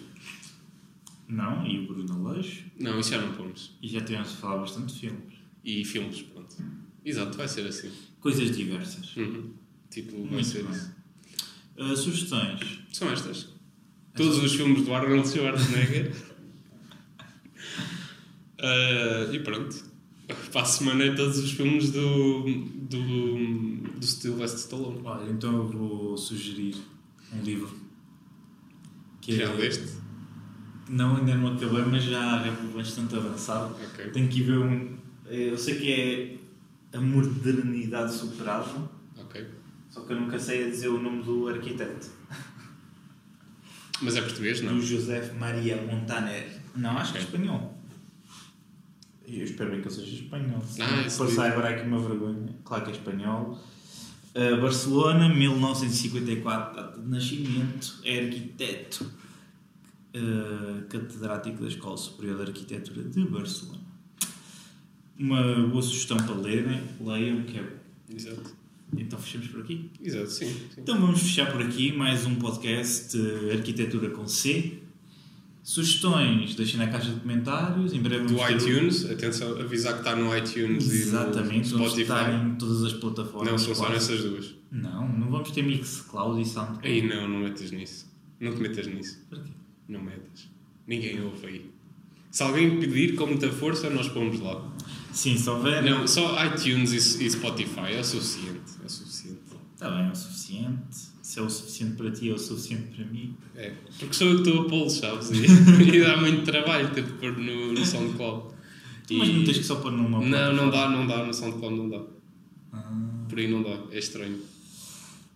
Não, e o Bruno Aleixo. Não, isso já não pomos. E já tivemos a falar bastante de filmes. E filmes, pronto. Exato, vai ser assim. Coisas diversas. Uhum. Título vai Muito ser bem. isso. Ah, sugestões. São estas. Todos os filmes do Arnold Schwarzenegger. Ah, e pronto. Para a semana é todos os filmes do, do, do Sylvester Stallone. Olha, então eu vou sugerir um livro. Que Já é- leste? Não, ainda não acabei, mas já é bastante avançado. Ok. Tenho que ver um. Eu sei que é A Modernidade Superada, Ok. só que eu nunca sei a dizer o nome do arquiteto. Mas é português, não? Do José Maria Montaner. Não, acho que é espanhol. Eu espero bem que ele seja espanhol. Se Ah, livro. agora aqui uma vergonha. Claro que é espanhol. Uh, Barcelona, 1954, data de nascimento, é arquiteto, uh, catedrático da Escola Superior de Arquitetura de Barcelona. Uma boa sugestão para lerem, leiam, que é bom. Exato. Então fechamos por aqui. Exato, sim. sim. Então vamos fechar por aqui mais um podcast uh, Arquitetura com C. Sugestões, deixem na caixa de comentários. Em breve Do o- iTunes, atenção, avisar que está no iTunes Exatamente, e no vamos estar Spotify. em todas as plataformas. Não, são só nessas duas. Não, não vamos ter Mixcloud e SoundCloud. Aí não, não metas nisso. Não te metas nisso. Porquê? Não metas. Ninguém ouve aí. Se alguém pedir com muita força, nós pomos lá. Sim, se houver. Não, só iTunes e, e Spotify é o suficiente. É o suficiente. Está bem, é o suficiente. Se é o suficiente para ti, é o suficiente para mim. É. Porque sou eu que estou a pô-lo, sabes? E, e dá muito trabalho ter de pôr no, no SoundCloud. Mas E- não tens que só pôr numa. Não, não dá, não dá, no SoundCloud não dá. Ah. Por aí não dá, é estranho.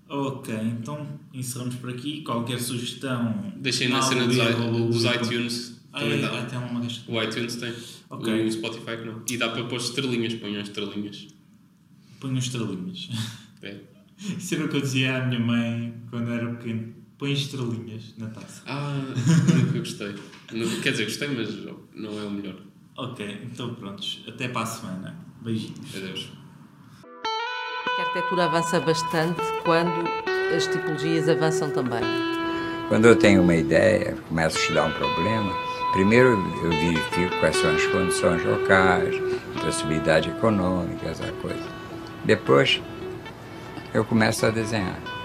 Ok, então encerramos por aqui. Qualquer sugestão. Deixem na na cena dos, dos iTunes, Ah, é, dá. até uma. O iTunes tem. Ok. O Spotify que não. E dá para pôr estrelinhas, ponham estrelinhas. Põe estrelinhas. É. Isso era o que eu dizia à minha mãe quando era pequeno. Põe estrelinhas na taça. Ah, nunca gostei. Quer dizer, gostei, mas não é o melhor. Ok, então prontos. Até para a semana. Beijinhos. Adeus. A arquitetura avança bastante quando as tipologias avançam também. Quando eu tenho uma ideia, começo a estudar um problema, primeiro eu verifico quais são as condições locais, possibilidade econômica, essa coisa. Depois eu começo a desenhar.